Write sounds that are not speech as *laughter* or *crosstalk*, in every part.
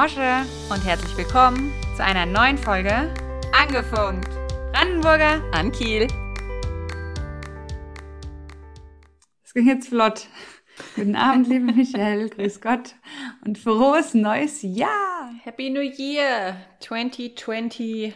Mosche und herzlich willkommen zu einer neuen Folge Angefunkt. Brandenburger an Kiel. Es ging jetzt flott. Guten Abend, liebe *laughs* Michelle. Grüß Gott und frohes neues Jahr. Happy New Year 2021.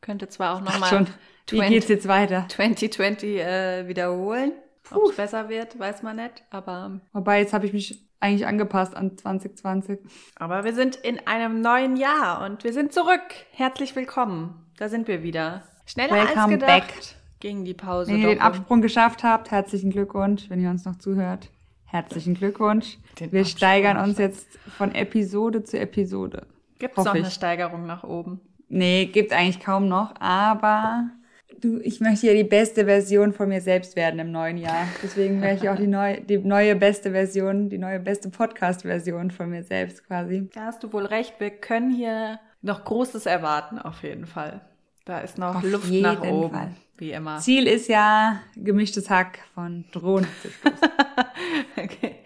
Könnte zwar auch nochmal. Wie geht's jetzt weiter? 2020 äh, wiederholen. Ob es besser wird, weiß man nicht. Aber wobei jetzt habe ich mich eigentlich angepasst an 2020. Aber wir sind in einem neuen Jahr und wir sind zurück. Herzlich willkommen. Da sind wir wieder. Schneller Welcome als gedacht back. ging die Pause. Wenn ihr den Absprung geschafft habt, herzlichen Glückwunsch. Wenn ihr uns noch zuhört, herzlichen Glückwunsch. Den wir Absprung steigern uns jetzt von Episode zu Episode. Gibt es noch eine Steigerung nach oben? Nee, gibt eigentlich kaum noch, aber du, ich möchte ja die beste Version von mir selbst werden im neuen Jahr. Deswegen möchte ich auch die *laughs* neue, die neue beste Version, die neue beste Podcast-Version von mir selbst quasi. Da hast du wohl recht. Wir können hier noch Großes erwarten, auf jeden Fall. Da ist noch auf Luft nach oben, Fall. wie immer. Ziel ist ja, gemischtes Hack von Drohnen zu stoßen. *laughs* okay.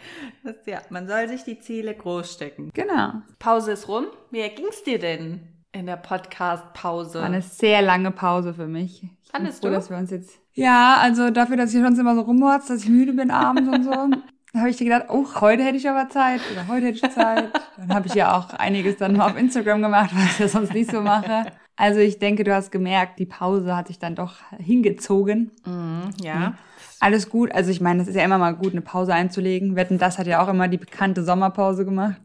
Das, ja, man soll sich die Ziele groß stecken. Genau. Pause ist rum. Wie ging's dir denn in der Podcast-Pause? War eine sehr lange Pause für mich. Fandest du? dass wir uns jetzt. Ja, also dafür, dass ich sonst immer so rumhorzt, dass ich müde bin abends und so. Da *laughs* habe ich dir gedacht, oh, heute hätte ich aber Zeit oder heute hätte ich Zeit. Dann habe ich ja auch einiges dann mal auf Instagram gemacht, was ich ja sonst nicht so mache. Also ich denke, du hast gemerkt, die Pause hat sich dann doch hingezogen. Mm, ja. Alles gut. Also ich meine, es ist ja immer mal gut, eine Pause einzulegen. Wetten, das hat ja auch immer die bekannte Sommerpause gemacht.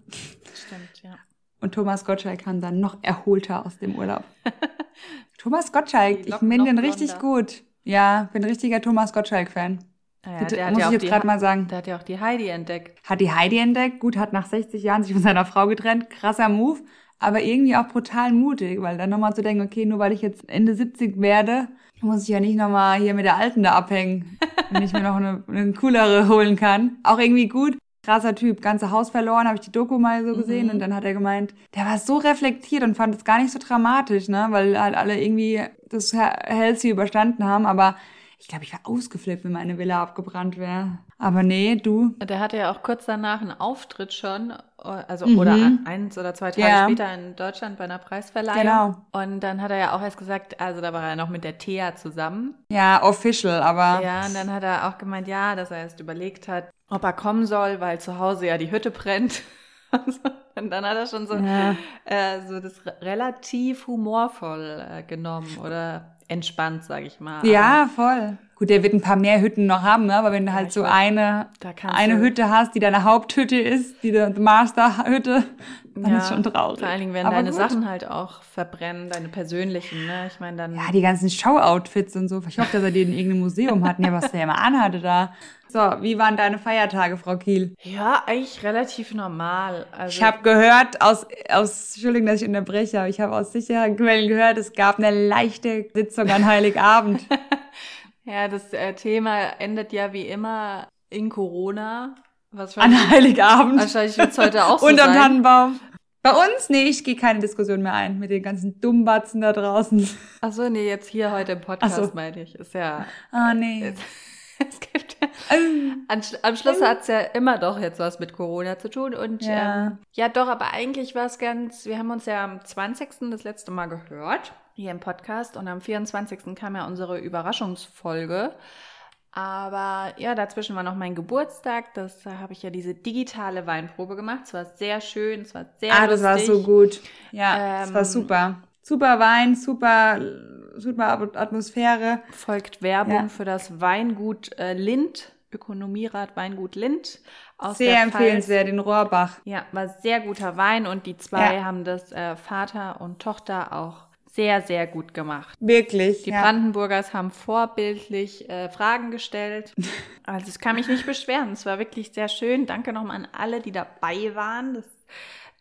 Stimmt, ja. Und Thomas Gottschalk kam dann noch erholter aus dem Urlaub. *laughs* Thomas Gottschalk, ich finde den richtig gut. Ja, bin richtiger Thomas Gottschalk-Fan. Ja, Bitte, muss ja ich jetzt gerade mal sagen. Der hat ja auch die Heidi entdeckt. Hat die Heidi entdeckt. Gut, hat nach 60 Jahren sich von seiner Frau getrennt. Krasser Move. Aber irgendwie auch brutal mutig, weil dann nochmal zu denken, okay, nur weil ich jetzt Ende 70 werde, muss ich ja nicht nochmal hier mit der Alten da abhängen, wenn ich mir noch eine, eine coolere holen kann. Auch irgendwie gut. Krasser Typ, ganze Haus verloren, habe ich die Doku mal so gesehen mhm. und dann hat er gemeint, der war so reflektiert und fand es gar nicht so dramatisch, ne, weil halt alle irgendwie das Healthy überstanden haben, aber ich glaube, ich wäre ausgeflippt, wenn meine Villa abgebrannt wäre. Aber nee, du. Der hatte ja auch kurz danach einen Auftritt schon, also mhm. oder eins oder zwei Tage ja. später in Deutschland bei einer Preisverleihung. Genau. Und dann hat er ja auch erst gesagt, also da war er noch mit der Thea zusammen. Ja, official, aber. Ja, und dann hat er auch gemeint, ja, dass er erst überlegt hat, ob er kommen soll, weil zu Hause ja die Hütte brennt. *laughs* und dann hat er schon so, ja. äh, so das relativ humorvoll äh, genommen oder entspannt, sag ich mal. Ja, voll. Gut, der wird ein paar mehr Hütten noch haben, ne? aber wenn du halt so eine, eine Hütte hast, die deine Haupthütte ist, die Masterhütte, dann ja, ist schon traurig. Vor allen Dingen, wenn aber deine gut. Sachen halt auch verbrennen, deine persönlichen, ne? Ich meine dann. Ja, die ganzen Show-Outfits und so. Ich hoffe, dass er die in irgendeinem Museum hat. Ja, was der immer anhatte da. So, wie waren deine Feiertage, Frau Kiel? Ja, eigentlich relativ normal. Also ich habe gehört, aus, aus, Entschuldigung, dass ich unterbreche, aber ich habe aus sicheren Quellen gehört, es gab eine leichte Sitzung an Heiligabend. *laughs* ja, das äh, Thema endet ja wie immer in Corona. an Heiligabend. Wahrscheinlich wird es heute auch *laughs* so Unterm sein. Tannenbaum. Bei uns? Nee, ich gehe keine Diskussion mehr ein mit den ganzen Dummbatzen da draußen. Achso, nee, jetzt hier heute im Podcast so. meine ich. Ist ja. Ah, nee. *laughs* es gibt ja, an, am Schluss hat es ja immer doch jetzt was mit Corona zu tun. Und ja, ähm, ja doch, aber eigentlich war es ganz, wir haben uns ja am 20. das letzte Mal gehört, hier im Podcast. Und am 24. kam ja unsere Überraschungsfolge. Aber ja, dazwischen war noch mein Geburtstag. Das da habe ich ja diese digitale Weinprobe gemacht. Es war sehr schön, es war sehr Ah, das war so gut. Ja, es ähm, war super. Super Wein, super super Atmosphäre. Folgt Werbung ja. für das Weingut äh, Lind, Ökonomierat Weingut Lind. Aus sehr empfehlenswert, den Rohrbach. Ja, war sehr guter Wein und die zwei ja. haben das äh, Vater und Tochter auch sehr, sehr gut gemacht. Wirklich. Die ja. Brandenburgers haben vorbildlich äh, Fragen gestellt. *laughs* Also ich kann mich nicht beschweren. Es war wirklich sehr schön. Danke nochmal an alle, die dabei waren. Das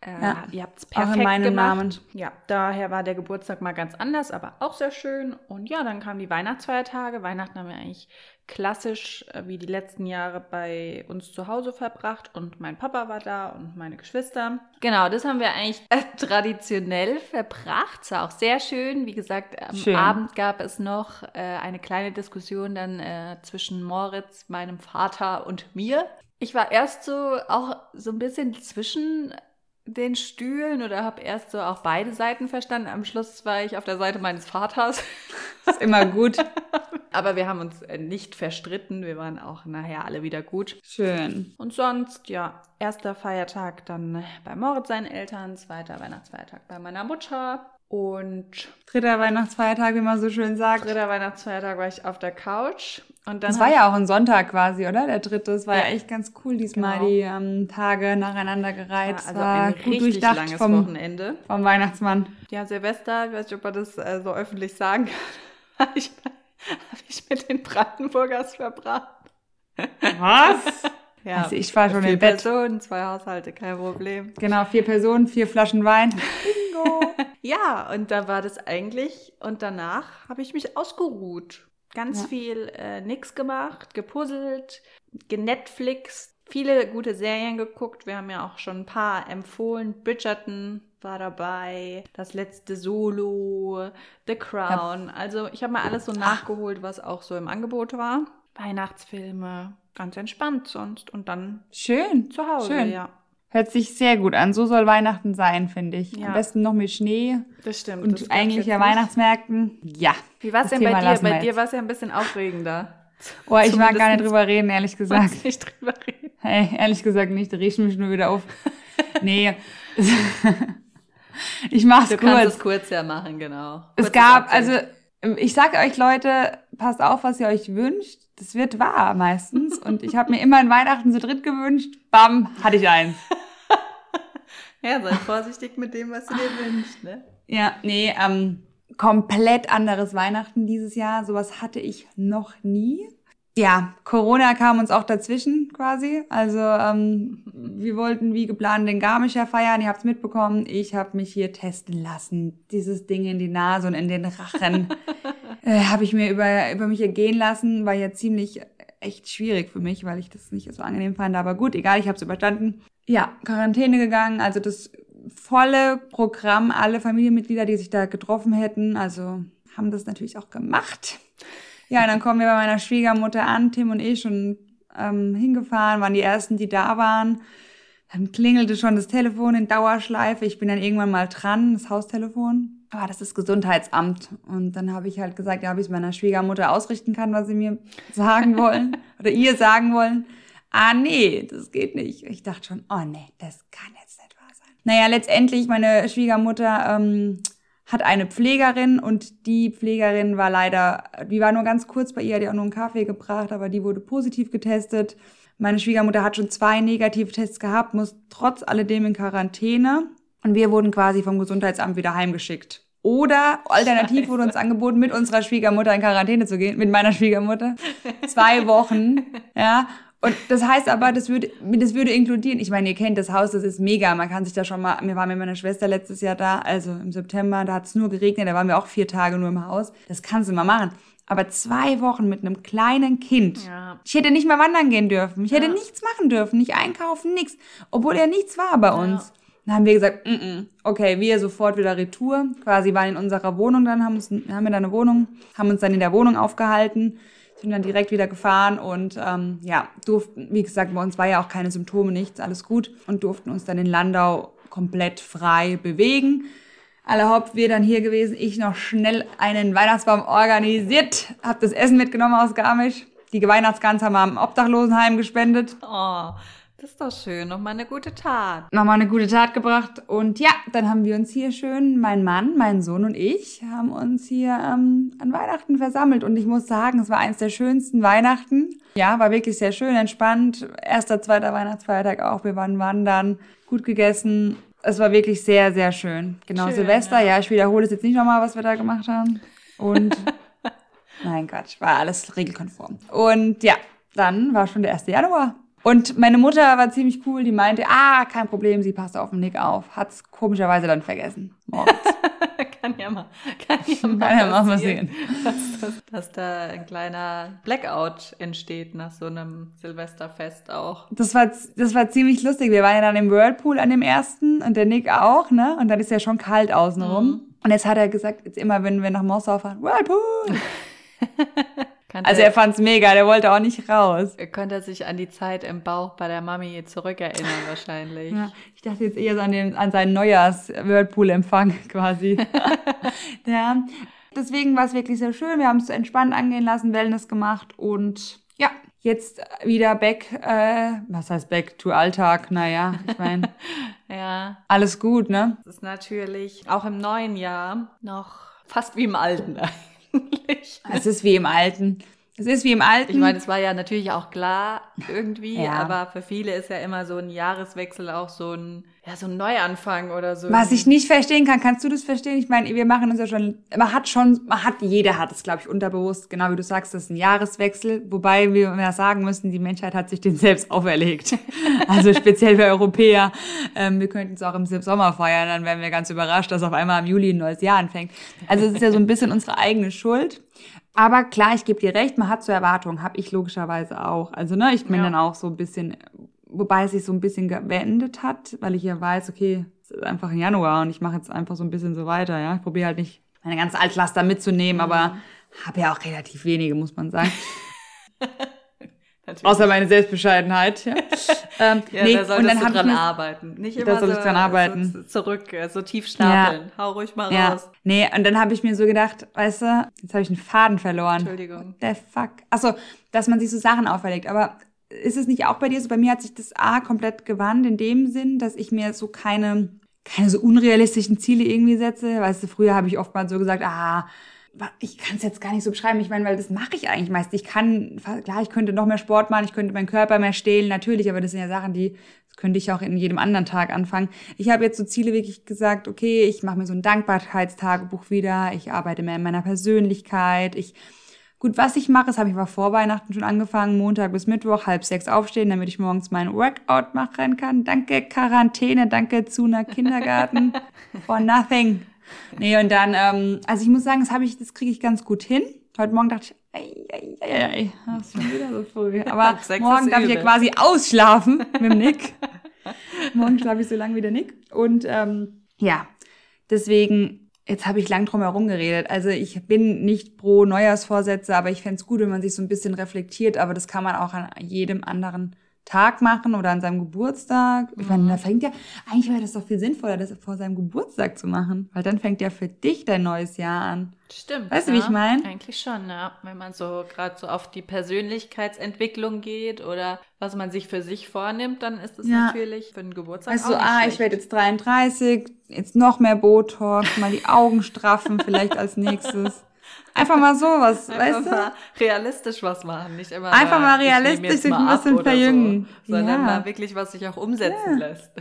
äh, ja, ihr habt es perfekt auch in gemacht. Namen. Ja, daher war der Geburtstag mal ganz anders, aber auch sehr schön. Und ja, dann kamen die Weihnachtsfeiertage. Weihnachten haben wir eigentlich klassisch äh, wie die letzten Jahre bei uns zu Hause verbracht und mein Papa war da und meine Geschwister. Genau, das haben wir eigentlich äh, traditionell verbracht. Es war auch sehr schön. Wie gesagt, am schön. Abend gab es noch äh, eine kleine Diskussion dann äh, zwischen Moritz, meinem Vater und mir. Ich war erst so auch so ein bisschen zwischen den Stühlen oder habe erst so auch beide Seiten verstanden. Am Schluss war ich auf der Seite meines Vaters. ist immer gut. *laughs* Aber wir haben uns äh, nicht verstritten. Wir waren auch nachher alle wieder gut. Schön. Und sonst, ja, erster Feiertag dann bei Moritz seinen Eltern, zweiter Weihnachtsfeiertag bei meiner Mutter. Und dritter Weihnachtsfeiertag, wie man so schön sagt. Dritter Weihnachtsfeiertag war ich auf der Couch. Und dann das war ja auch ein Sonntag quasi, oder? Der dritte. Das war ja, ja echt ganz cool, diesmal genau. die ähm, Tage nacheinander gereizt. also war ein gut richtig langes vom, Wochenende. Vom Weihnachtsmann. Ja, Silvester, ich weiß nicht, ob man das äh, so öffentlich sagen kann, *laughs* habe ich, hab ich mit den Brandenburgers verbracht. Was? *laughs* Ja, also ich war schon vier im Bett. Personen, zwei Haushalte, kein Problem. Genau, vier Personen, vier Flaschen Wein. *laughs* Bingo. *laughs* ja, und da war das eigentlich. Und danach habe ich mich ausgeruht. Ganz ja. viel äh, nix gemacht, gepuzzelt, genetflixt, viele gute Serien geguckt. Wir haben ja auch schon ein paar empfohlen. Bridgerton war dabei, das letzte Solo, The Crown. Also ich habe mal alles so nachgeholt, was auch so im Angebot war. Weihnachtsfilme, ganz entspannt sonst und dann schön zu Hause, schön. ja. Hört sich sehr gut an. So soll Weihnachten sein, finde ich. Ja. Am besten noch mit Schnee. Das stimmt. Und das eigentlich ja Weihnachtsmärkten. Ja. Wie war es denn bei dir? Bei dir war es ja ein bisschen aufregender. Oh, ich mag gar nicht drüber reden, ehrlich *laughs* gesagt. nicht drüber reden. Hey, ehrlich gesagt nicht. Da riecht mich nur wieder auf. nee. *laughs* ich mach's du kurz. Du kannst es kurz ja machen, genau. Kurz es gab, also ich sage euch Leute, passt auf, was ihr euch wünscht. Das wird wahr meistens. Und ich habe mir immer ein Weihnachten zu dritt gewünscht. Bam, hatte ich eins. *laughs* ja, sei vorsichtig mit dem, was du dir wünschst, ne? Ja, nee, ähm, komplett anderes Weihnachten dieses Jahr. Sowas hatte ich noch nie ja, Corona kam uns auch dazwischen quasi. Also ähm, wir wollten wie geplant den Garmischer feiern. Ihr habt's mitbekommen. Ich habe mich hier testen lassen. Dieses Ding in die Nase und in den Rachen *laughs* äh, habe ich mir über, über mich ergehen lassen. War ja ziemlich echt schwierig für mich, weil ich das nicht so angenehm fand. Aber gut, egal, ich habe es überstanden. Ja, Quarantäne gegangen. Also das volle Programm, alle Familienmitglieder, die sich da getroffen hätten. Also haben das natürlich auch gemacht. Ja, dann kommen wir bei meiner Schwiegermutter an, Tim und ich, schon ähm, hingefahren, waren die ersten, die da waren. Dann klingelte schon das Telefon in Dauerschleife. Ich bin dann irgendwann mal dran, das Haustelefon. Aber das ist Gesundheitsamt. Und dann habe ich halt gesagt, ja, ob ich es meiner Schwiegermutter ausrichten kann, was sie mir sagen wollen *laughs* oder ihr sagen wollen. Ah, nee, das geht nicht. Ich dachte schon, oh nee, das kann jetzt nicht wahr sein. Naja, letztendlich, meine Schwiegermutter ähm, hat eine Pflegerin und die Pflegerin war leider, die war nur ganz kurz bei ihr, hat ihr auch nur einen Kaffee gebracht, aber die wurde positiv getestet. Meine Schwiegermutter hat schon zwei Negativtests gehabt, muss trotz alledem in Quarantäne und wir wurden quasi vom Gesundheitsamt wieder heimgeschickt. Oder alternativ Scheiße. wurde uns angeboten, mit unserer Schwiegermutter in Quarantäne zu gehen, mit meiner Schwiegermutter. Zwei Wochen, ja. Und das heißt aber, das würde, das würde inkludieren, ich meine, ihr kennt das Haus, das ist mega, man kann sich da schon mal, wir waren mit meiner Schwester letztes Jahr da, also im September, da hat es nur geregnet, da waren wir auch vier Tage nur im Haus, das kannst du mal machen. Aber zwei Wochen mit einem kleinen Kind. Ja. Ich hätte nicht mal wandern gehen dürfen. Ich hätte ja. nichts machen dürfen, nicht einkaufen, nichts. Obwohl er nichts war bei uns. Ja. Dann haben wir gesagt, mm -mm. okay, wir sofort wieder Retour. Quasi waren in unserer Wohnung dann, haben, uns, haben wir da eine Wohnung, haben uns dann in der Wohnung aufgehalten sind dann direkt wieder gefahren und ähm, ja, durften, wie gesagt, bei uns war ja auch keine Symptome, nichts, alles gut und durften uns dann in Landau komplett frei bewegen. Alle Haupt wir dann hier gewesen, ich noch schnell einen Weihnachtsbaum organisiert, habe das Essen mitgenommen aus Garmisch. Die Weihnachtsgans haben wir am Obdachlosenheim gespendet. Oh, ist doch schön. Nochmal eine gute Tat. Nochmal eine gute Tat gebracht. Und ja, dann haben wir uns hier schön, mein Mann, mein Sohn und ich, haben uns hier ähm, an Weihnachten versammelt. Und ich muss sagen, es war eines der schönsten Weihnachten. Ja, war wirklich sehr schön, entspannt. Erster, zweiter Weihnachtsfeiertag auch. Wir waren wandern, gut gegessen. Es war wirklich sehr, sehr schön. Genau, schön, Silvester. Ja. ja, ich wiederhole es jetzt nicht nochmal, was wir da gemacht haben. Und *laughs* Nein, Quatsch, war alles regelkonform. Und ja, dann war schon der 1. Januar. Und meine Mutter war ziemlich cool, die meinte, ah, kein Problem, sie passt auf den Nick auf. Hat's komischerweise dann vergessen. Morgens. *laughs* kann ja mal, kann ja mal, kann ja mal passieren, dass, dass, dass, da ein kleiner Blackout entsteht nach so einem Silvesterfest auch. Das war, das war ziemlich lustig. Wir waren ja dann im Whirlpool an dem ersten und der Nick auch, ne? Und dann ist ja schon kalt außenrum. Mhm. Und jetzt hat er gesagt, jetzt immer, wenn wir nach Mossau fahren, Whirlpool! *laughs* Kannte, also er fand's mega, der wollte auch nicht raus. Er konnte sich an die Zeit im Bauch bei der Mami zurückerinnern *laughs* wahrscheinlich. Ja, ich dachte jetzt eher so an, den, an seinen Neujahrs-Whirlpool-Empfang *laughs* quasi. *laughs* ja, deswegen war es wirklich sehr schön. Wir haben es entspannt angehen lassen, Wellness gemacht und ja, jetzt wieder back, äh, was heißt back to Alltag? Naja, ich meine, ja. alles gut, ne? Das ist natürlich auch im neuen Jahr noch fast wie im alten *laughs* eigentlich. Es ist wie im alten. Es ist wie im Alten. Ich meine, es war ja natürlich auch klar irgendwie, ja. aber für viele ist ja immer so ein Jahreswechsel auch so ein, ja, so ein Neuanfang oder so. Was ich nicht verstehen kann, kannst du das verstehen? Ich meine, wir machen uns ja schon, man hat schon, man hat, jeder hat es, glaube ich, unterbewusst, genau wie du sagst, das ist ein Jahreswechsel, wobei wir ja sagen müssen, die Menschheit hat sich den *laughs* selbst auferlegt. *laughs* also speziell für Europäer. Ähm, wir könnten es auch im Sommer feiern, dann wären wir ganz überrascht, dass auf einmal im Juli ein neues Jahr anfängt. Also es ist ja so ein bisschen unsere eigene Schuld. Aber klar, ich gebe dir recht, man hat so Erwartungen, habe ich logischerweise auch. Also, ne, ich bin ja. dann auch so ein bisschen, wobei es sich so ein bisschen beendet hat, weil ich ja weiß, okay, es ist einfach im Januar und ich mache jetzt einfach so ein bisschen so weiter, ja. Ich probiere halt nicht meine ganze Altlaster mitzunehmen, mhm. aber habe ja auch relativ wenige, muss man sagen. *laughs* Natürlich. Außer meine Selbstbescheidenheit. Ja, *laughs* ähm, ja nee, da solltest und dann du dran arbeiten. Nicht immer da soll so, ich dran arbeiten. So zurück, äh, so tief stapeln. Ja. Hau ruhig mal ja. raus. Nee, und dann habe ich mir so gedacht, weißt du, jetzt habe ich einen Faden verloren. Entschuldigung. Der fuck. Achso, dass man sich so Sachen auferlegt. Aber ist es nicht auch bei dir so? Bei mir hat sich das A komplett gewandt in dem Sinn, dass ich mir so keine, keine so unrealistischen Ziele irgendwie setze. Weißt du, früher habe ich oft mal so gesagt, ah, ich kann es jetzt gar nicht so beschreiben. Ich meine, weil das mache ich eigentlich meist. Ich kann, klar, ich könnte noch mehr Sport machen, ich könnte meinen Körper mehr stehlen, natürlich, aber das sind ja Sachen, die könnte ich auch in jedem anderen Tag anfangen. Ich habe jetzt so Ziele wirklich gesagt, okay, ich mache mir so ein Dankbarkeitstagebuch wieder, ich arbeite mehr in meiner Persönlichkeit, ich Gut, was ich mache, das habe ich aber vor Weihnachten schon angefangen, Montag bis Mittwoch, halb sechs aufstehen, damit ich morgens meinen Workout machen kann. Danke Quarantäne, danke Zuna Kindergarten for nothing. Nee, und dann, ähm, also ich muss sagen, das habe ich, das kriege ich ganz gut hin. Heute Morgen dachte ich, ei, ei, ei, ei, das ist schon wieder so früh. *laughs* Aber morgen darf ich ja quasi ausschlafen *laughs* mit dem Nick. morgen schlafe ich so lange wie der Nick. Und ähm, ja, deswegen, jetzt habe ich lang drum herum geredet. Also ich bin nicht pro Neujahrsvorsätze, aber ich fände es gut, wenn man sich so ein bisschen reflektiert. Aber das kann man auch an jedem anderen Tag machen oder an seinem Geburtstag. Ich meine, da mhm. fängt ja, eigentlich wäre das doch viel sinnvoller, das vor seinem Geburtstag zu machen, weil dann fängt ja für dich dein neues Jahr an. Stimmt. Weißt ja, du, wie ich meine? Eigentlich schon, ja. Wenn man so gerade so auf die Persönlichkeitsentwicklung geht oder was man sich für sich vornimmt, dann ist es ja. natürlich für den Geburtstag weißt auch du, ah, schlecht. ich werde jetzt 33, jetzt noch mehr Botox, mal die Augen straffen vielleicht als *laughs* nächstes. Einfach mal sowas, *laughs* Einfach weißt mal du? realistisch was machen, nicht immer Einfach mal realistisch sich ein bisschen verjüngen. So, sondern ja. mal wirklich, was sich auch umsetzen ja. lässt.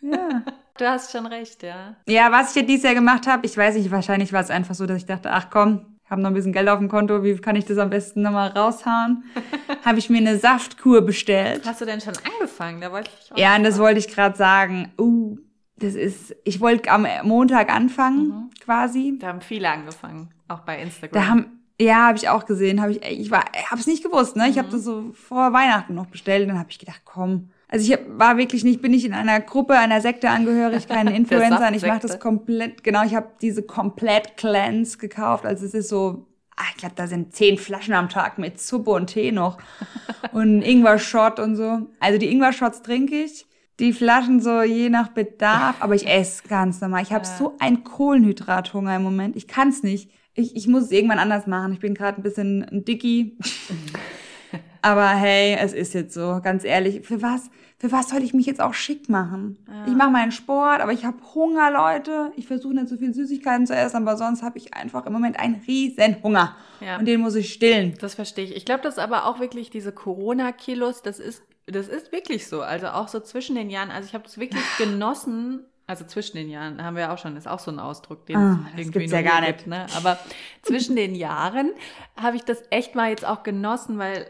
Ja. *laughs* Du hast schon recht, ja. Ja, was ich ja dieses Jahr gemacht habe, ich weiß nicht, wahrscheinlich war es einfach so, dass ich dachte, ach komm, ich habe noch ein bisschen Geld auf dem Konto, wie kann ich das am besten nochmal raushauen? *laughs* habe ich mir eine Saftkur bestellt. Hast du denn schon angefangen? Da wollte ich Ja, und das wollte ich gerade sagen. Uh, das ist, ich wollte am Montag anfangen, mhm. quasi. Da haben viele angefangen. Auch bei Instagram. Da haben, ja, habe ich auch gesehen. Habe ich, ich war, habe es nicht gewusst. Ne, ich habe mhm. das so vor Weihnachten noch bestellt. Und dann habe ich gedacht, komm. Also ich hab, war wirklich nicht, bin ich in einer Gruppe, einer Sekte angehörig, keine *laughs* Influencer. ich mache das komplett, genau. Ich habe diese komplett Cleanse gekauft. Also es ist so, ah, ich glaube, da sind zehn Flaschen am Tag mit Suppe und Tee noch *laughs* und Ingwer-Shot und so. Also die Ingwer-Shots trinke ich die Flaschen so je nach Bedarf, aber ich esse ganz normal. Ich habe so einen Kohlenhydrathunger im Moment. Ich kann es nicht ich, ich muss es irgendwann anders machen. Ich bin gerade ein bisschen ein Dicky. *laughs* Aber hey, es ist jetzt so, ganz ehrlich. Für was, für was soll ich mich jetzt auch schick machen? Ja. Ich mache meinen Sport, aber ich habe Hunger, Leute. Ich versuche nicht so viel Süßigkeiten zu essen, aber sonst habe ich einfach im Moment einen riesen Hunger. Ja. Und den muss ich stillen. Das verstehe ich. Ich glaube, das ist aber auch wirklich diese Corona-Kilos, das ist, das ist wirklich so. Also auch so zwischen den Jahren. Also ich habe es wirklich *laughs* genossen, also zwischen den Jahren haben wir auch schon, ist auch so ein Ausdruck, den ah, es irgendwie ja gar nicht. Gibt, ne? Aber zwischen den Jahren habe ich das echt mal jetzt auch genossen, weil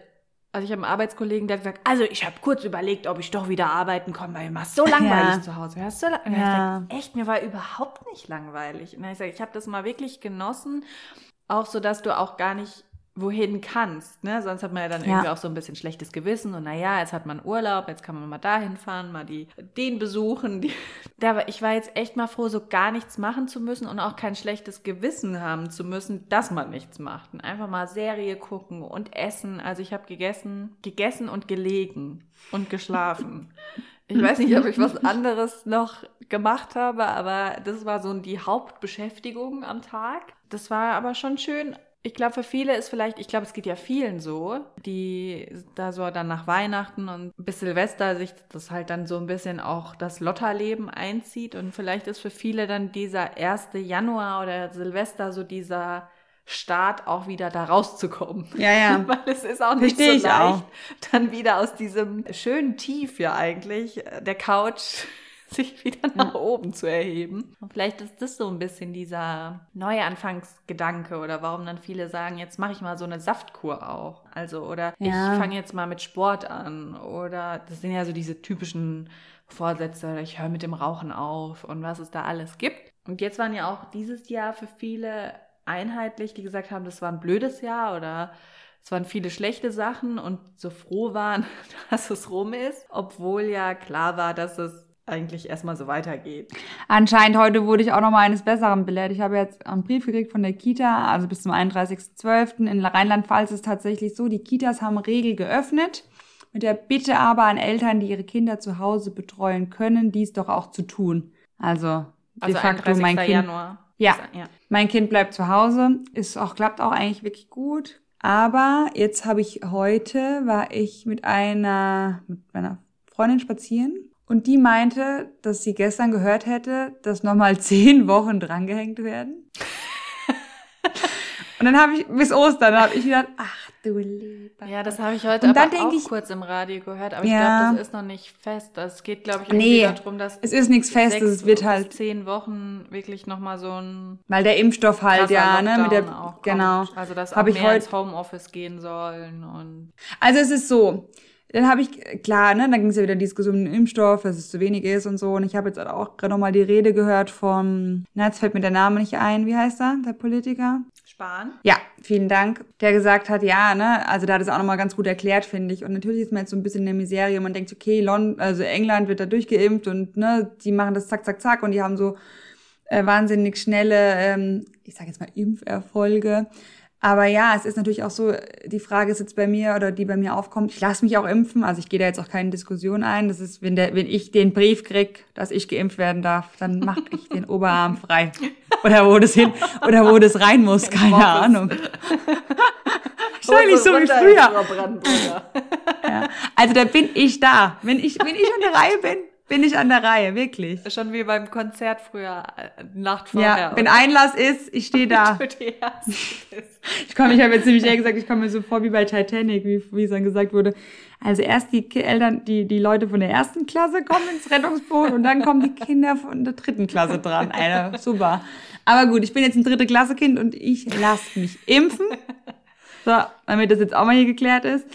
also ich habe einen Arbeitskollegen, der hat gesagt, also ich habe kurz überlegt, ob ich doch wieder arbeiten komme, weil mir war so langweilig ja. zu Hause. Ja, so lang ja. gesagt, echt, mir war überhaupt nicht langweilig. Und dann habe ich gesagt, ich habe das mal wirklich genossen, auch so, dass du auch gar nicht wohin kannst. Ne? Sonst hat man ja dann ja. irgendwie auch so ein bisschen schlechtes Gewissen und naja, jetzt hat man Urlaub, jetzt kann man mal dahin fahren, mal die, den besuchen. Die, da, ich war jetzt echt mal froh, so gar nichts machen zu müssen und auch kein schlechtes Gewissen haben zu müssen, dass man nichts macht. Und einfach mal Serie gucken und essen. Also ich habe gegessen, gegessen und gelegen und geschlafen. Ich weiß nicht, ob ich was *laughs* anderes noch gemacht habe, aber das war so die Hauptbeschäftigung am Tag. Das war aber schon schön, ich glaube, für viele ist vielleicht, ich glaube, es geht ja vielen so, die da so dann nach Weihnachten und bis Silvester sich das halt dann so ein bisschen auch das Lotterleben einzieht. Und vielleicht ist für viele dann dieser 1. Januar oder Silvester so dieser Start auch wieder da rauszukommen. Ja, ja. *laughs* Weil es ist auch nicht Versteh so leicht, auch. dann wieder aus diesem schönen Tief ja eigentlich, äh, der Couch *laughs* sich wieder nach ja. oben zu erheben. Und vielleicht ist das so ein bisschen dieser Neuanfangsgedanke oder warum dann viele sagen, jetzt mache ich mal so eine Saftkur auch. Also, oder ja. ich fange jetzt mal mit Sport an. Oder das sind ja so diese typischen Vorsätze, ich höre mit dem Rauchen auf und was es da alles gibt. Und jetzt waren ja auch dieses Jahr für viele einheitlich, die gesagt haben, das war ein blödes Jahr oder es waren viele schlechte Sachen und so froh waren, *laughs* dass es rum ist, obwohl ja klar war, dass es eigentlich erstmal so weitergeht. Anscheinend heute wurde ich auch noch mal eines Besseren belehrt. Ich habe jetzt einen Brief gekriegt von der Kita, also bis zum 31.12. In Rheinland-Pfalz ist es tatsächlich so, die Kitas haben Regel geöffnet. Mit der Bitte aber an Eltern, die ihre Kinder zu Hause betreuen können, dies doch auch zu tun. Also, also de facto mein Kind. Januar. Ja, ja, mein Kind bleibt zu Hause. Ist auch, klappt auch eigentlich wirklich gut. Aber jetzt habe ich heute, war ich mit einer, mit meiner Freundin spazieren und die meinte, dass sie gestern gehört hätte, dass nochmal *laughs* zehn Wochen drangehängt werden. Und dann habe ich, bis Ostern, habe ich gedacht, ach du lieber. Ja, das habe ich heute und aber auch ich, kurz im Radio gehört, aber ja, ich glaube, das ist noch nicht fest. Es geht, glaube ich, nee, darum, dass es ist nichts Festes, es wird halt zehn Wochen wirklich nochmal so ein weil der Impfstoff halt ja, ne, mit der genau. Also dass auch mehr ins Homeoffice gehen sollen und Also es ist so, dann habe ich, klar, ne, dann ging es ja wieder die Diskussion um den Impfstoff, dass es zu wenig ist und so. Und ich habe jetzt auch gerade nochmal die Rede gehört vom, na, jetzt fällt mir der Name nicht ein, wie heißt er, der Politiker? Spahn. Ja, vielen Dank. Der gesagt hat, ja, ne, also da hat es auch nochmal ganz gut erklärt, finde ich. Und natürlich ist man jetzt so ein bisschen in der Miserie. Man denkt, okay, London, also England wird da durchgeimpft und ne, die machen das zack, zack, zack und die haben so äh, wahnsinnig schnelle, ähm, ich sage jetzt mal Impferfolge. Aber ja, es ist natürlich auch so, die Frage ist jetzt bei mir oder die bei mir aufkommt, ich lasse mich auch impfen, also ich gehe da jetzt auch keine Diskussion ein. Das ist, wenn, der, wenn ich den Brief krieg, dass ich geimpft werden darf, dann mache ich den *laughs* Oberarm frei. Oder wo das hin, oder wo das rein muss, keine Ahnung. *laughs* *laughs* Wahrscheinlich so wie früher. ja. Also da bin ich da. Wenn ich, wenn ich an der Reihe bin, bin ich an der Reihe, wirklich. Schon wie beim Konzert früher, äh, Nacht vorher. Ja, wenn Einlass ist, ich stehe da. *laughs* ich komme, ich habe jetzt ziemlich ehrlich gesagt, ich komme mir so vor wie bei Titanic, wie, wie es dann gesagt wurde. Also erst die Eltern, die, die Leute von der ersten Klasse kommen ins Rettungsboot und dann kommen die Kinder von der dritten Klasse dran. Alter, super. Aber gut, ich bin jetzt ein dritte Klasse Kind und ich lasse mich impfen. So, damit das jetzt auch mal hier geklärt ist.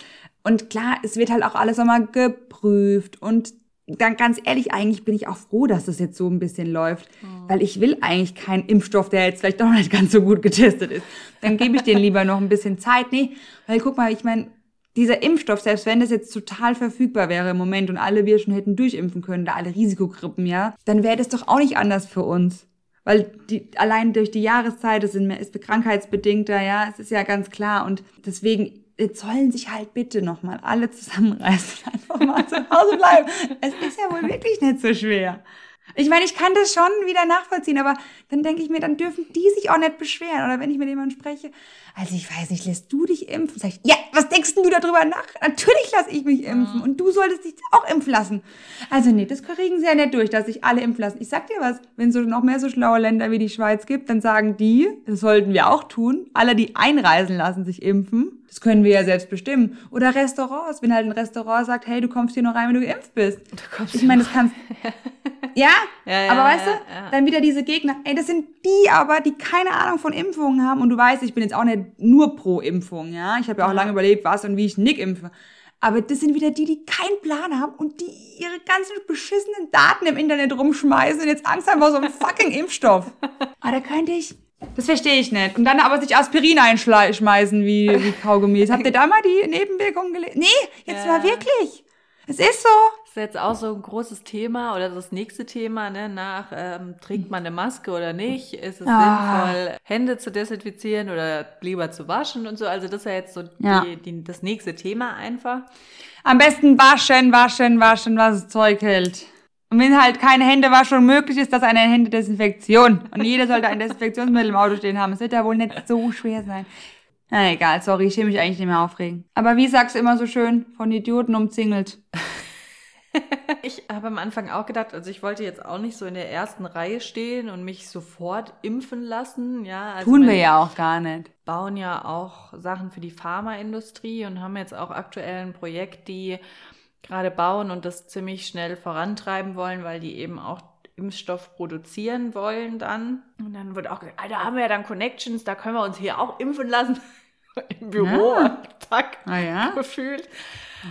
Und klar, es wird halt auch alles nochmal geprüft und dann ganz ehrlich, eigentlich bin ich auch froh, dass das jetzt so ein bisschen läuft, mhm. weil ich will eigentlich keinen Impfstoff, der jetzt vielleicht doch nicht ganz so gut getestet ist. Dann gebe ich den lieber noch ein bisschen Zeit. Nee, weil guck mal, ich meine, dieser Impfstoff, selbst wenn das jetzt total verfügbar wäre im Moment und alle wir schon hätten durchimpfen können, da alle Risikogruppen, ja, dann wäre das doch auch nicht anders für uns. Weil die, allein durch die Jahreszeit, es ist krankheitsbedingter, ja, es ist ja ganz klar. Und deswegen jetzt sollen sich halt bitte nochmal alle zusammenreißen, einfach mal zu Hause bleiben. Es ist ja wohl wirklich nicht so schwer. Ich meine, ich kann das schon wieder nachvollziehen, aber dann denke ich mir, dann dürfen die sich auch nicht beschweren. Oder wenn ich mit jemandem spreche, also ich weiß nicht, lässt du dich impfen? Sag ich, ja, was denkst du darüber nach? Natürlich lasse ich mich impfen und du solltest dich auch impfen lassen. Also nee, das kriegen sie ja nicht durch, dass sich alle impfen lassen. Ich sag dir was, wenn es so noch mehr so schlaue Länder wie die Schweiz gibt, dann sagen die, das sollten wir auch tun, alle, die einreisen lassen, sich impfen. Das können wir ja selbst bestimmen. Oder Restaurants, wenn halt ein Restaurant sagt, hey, du kommst hier noch rein, wenn du geimpft bist. ich meine, das kannst *laughs* Ja, ja, ja aber weißt du, ja, dann wieder diese Gegner, ey, das sind die aber, die keine Ahnung von Impfungen haben und du weißt, ich bin jetzt auch nicht nur pro Impfung, ja. Ich habe ja auch lange überlebt, was und wie ich Nick impfe. Aber das sind wieder die, die keinen Plan haben und die ihre ganzen beschissenen Daten im Internet rumschmeißen und jetzt Angst haben vor so einem *laughs* fucking Impfstoff. Aber da könnte ich Das verstehe ich nicht. Und dann aber sich Aspirin einschmeißen wie, wie Kaugummis. Habt ihr da mal die Nebenwirkungen gelesen? Nee, jetzt ja. mal wirklich. Es ist so. Das ist jetzt auch so ein großes Thema oder das nächste Thema, ne? Nach ähm, trägt man eine Maske oder nicht? Ist es ah. sinnvoll, Hände zu desinfizieren oder lieber zu waschen und so? Also das ist ja jetzt so ja. Die, die, das nächste Thema einfach. Am besten waschen, waschen, waschen, was das Zeug hält. Und wenn halt keine Händewaschung möglich ist, dass eine Händedesinfektion. Und jeder sollte ein Desinfektionsmittel im Auto stehen haben. Es wird ja wohl nicht so schwer sein. Na egal, sorry, ich will mich eigentlich nicht mehr aufregen. Aber wie sagst du immer so schön, von Idioten umzingelt. *laughs* ich habe am Anfang auch gedacht, also ich wollte jetzt auch nicht so in der ersten Reihe stehen und mich sofort impfen lassen. Ja, also Tun wir ja auch gar nicht. Bauen ja auch Sachen für die Pharmaindustrie und haben jetzt auch aktuell ein Projekt, die gerade bauen und das ziemlich schnell vorantreiben wollen, weil die eben auch Impfstoff produzieren wollen dann. Und dann wurde auch gesagt, da haben wir ja dann Connections, da können wir uns hier auch impfen lassen. *laughs* Im Büro, ja. Tag, ah, ja? gefühlt.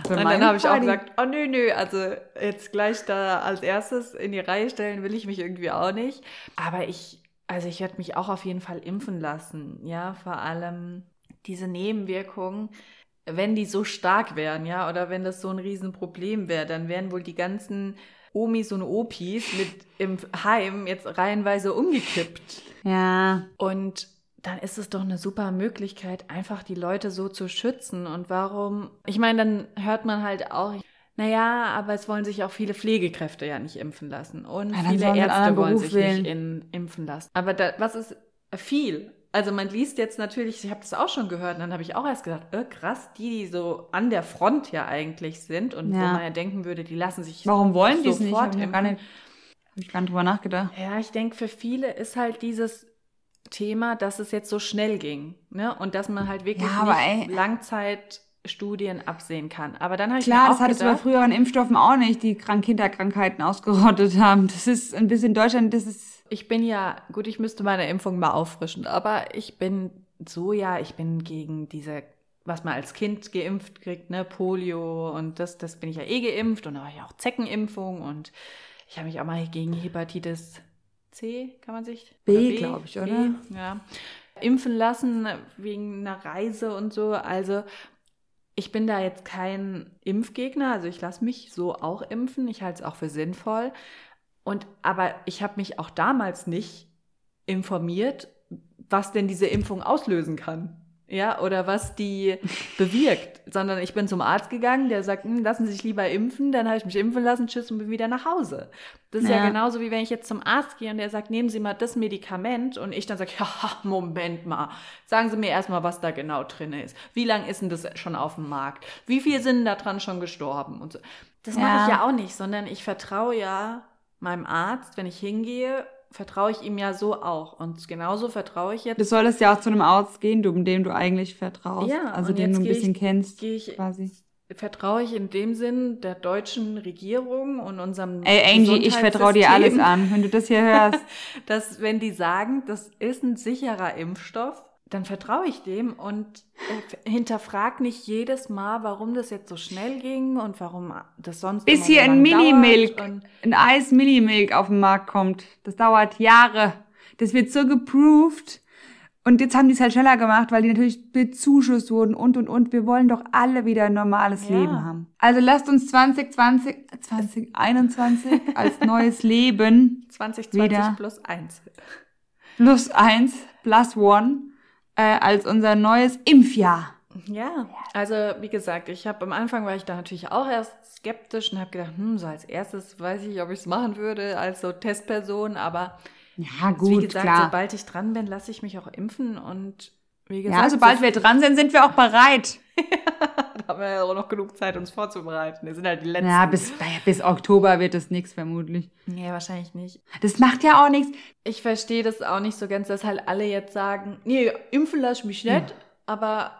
und dann habe ich auch gesagt, oh nö, nö, also jetzt gleich da als erstes in die Reihe stellen will ich mich irgendwie auch nicht. Aber ich, also ich werde mich auch auf jeden Fall impfen lassen. Ja, vor allem diese Nebenwirkungen wenn die so stark wären, ja, oder wenn das so ein Riesenproblem wäre, dann wären wohl die ganzen Omis und Opis mit im Heim jetzt reihenweise umgekippt. Ja. Und dann ist es doch eine super Möglichkeit, einfach die Leute so zu schützen. Und warum? Ich meine, dann hört man halt auch, naja, aber es wollen sich auch viele Pflegekräfte ja nicht impfen lassen. Und ja, viele Ärzte wollen sich wählen. nicht in, impfen lassen. Aber da, was ist viel? Also man liest jetzt natürlich, ich habe das auch schon gehört, und dann habe ich auch erst gedacht, äh, krass, die, die so an der Front ja eigentlich sind und ja. wo man ja denken würde, die lassen sich Warum wollen die es nicht? Hab ich gar nicht, ich gar nicht drüber nachgedacht. Ja, ich denke, für viele ist halt dieses Thema, dass es jetzt so schnell ging, ne? Und dass man halt wirklich ja, nicht ey. Langzeitstudien absehen kann. Aber dann habe ich Klar, das hattest du bei früheren Impfstoffen auch nicht, die Kinderkrankheiten ausgerottet haben. Das ist ein bisschen Deutschland, das ist ich bin ja, gut, ich müsste meine Impfung mal auffrischen, aber ich bin so ja, ich bin gegen diese, was man als Kind geimpft kriegt, ne, Polio und das, das bin ich ja eh geimpft und da habe ich auch Zeckenimpfung und ich habe mich auch mal gegen Hepatitis C, kann man sich? B, glaube ich, oder? B, ja. Impfen lassen wegen einer Reise und so. Also ich bin da jetzt kein Impfgegner, also ich lasse mich so auch impfen. Ich halte es auch für sinnvoll. Und aber ich habe mich auch damals nicht informiert, was denn diese Impfung auslösen kann. Ja, oder was die *laughs* bewirkt, sondern ich bin zum Arzt gegangen, der sagt, hm, lassen Sie sich lieber impfen, dann habe ich mich impfen lassen, tschüss und bin wieder nach Hause. Das ist ja. ja genauso wie wenn ich jetzt zum Arzt gehe und der sagt, nehmen Sie mal das Medikament und ich dann sage, *laughs* ja, Moment mal, sagen Sie mir erstmal, was da genau drin ist. Wie lange ist denn das schon auf dem Markt? Wie viel sind da dran schon gestorben und so. Das ja. mache ich ja auch nicht, sondern ich vertraue ja meinem Arzt, wenn ich hingehe, vertraue ich ihm ja so auch. Und genauso vertraue ich jetzt. Du solltest ja auch zu einem Arzt gehen, du, dem du eigentlich vertraust. Ja, also den du ein bisschen ich, kennst. Ich, quasi. Vertraue ich in dem Sinn der deutschen Regierung und unserem. Ey, Angie, ich vertraue dir alles an, wenn du das hier hörst. *laughs* dass, wenn die sagen, das ist ein sicherer Impfstoff, dann vertraue ich dem und äh, hinterfrag nicht jedes Mal, warum das jetzt so schnell ging und warum das sonst bis hier so ein Millimilk, ein Eis Millimilk auf den Markt kommt. Das dauert Jahre. Das wird so geproved. Und jetzt haben die es halt schneller gemacht, weil die natürlich bezuschusst wurden und und und. Wir wollen doch alle wieder ein normales ja. Leben haben. Also lasst uns 2020, 2021 *laughs* als neues Leben 2020 wieder plus eins. Plus eins, plus one äh, als unser neues Impfjahr. Ja, also wie gesagt, ich habe am Anfang war ich da natürlich auch erst skeptisch und habe gedacht, hm, so als erstes weiß ich, ob ich es machen würde als so Testperson, aber ja, gut, wie gesagt, klar. sobald ich dran bin, lasse ich mich auch impfen und wie gesagt, ja, sobald so wir dran sind, sind wir auch bereit. *laughs* da haben wir ja auch noch genug Zeit, uns vorzubereiten. Wir sind halt die Letzten. Ja, bis, bis Oktober wird es nichts vermutlich. Nee, wahrscheinlich nicht. Das macht ja auch nichts. Ich verstehe das auch nicht so ganz, dass halt alle jetzt sagen, nee, impfen lasse ich mich nicht, ja. aber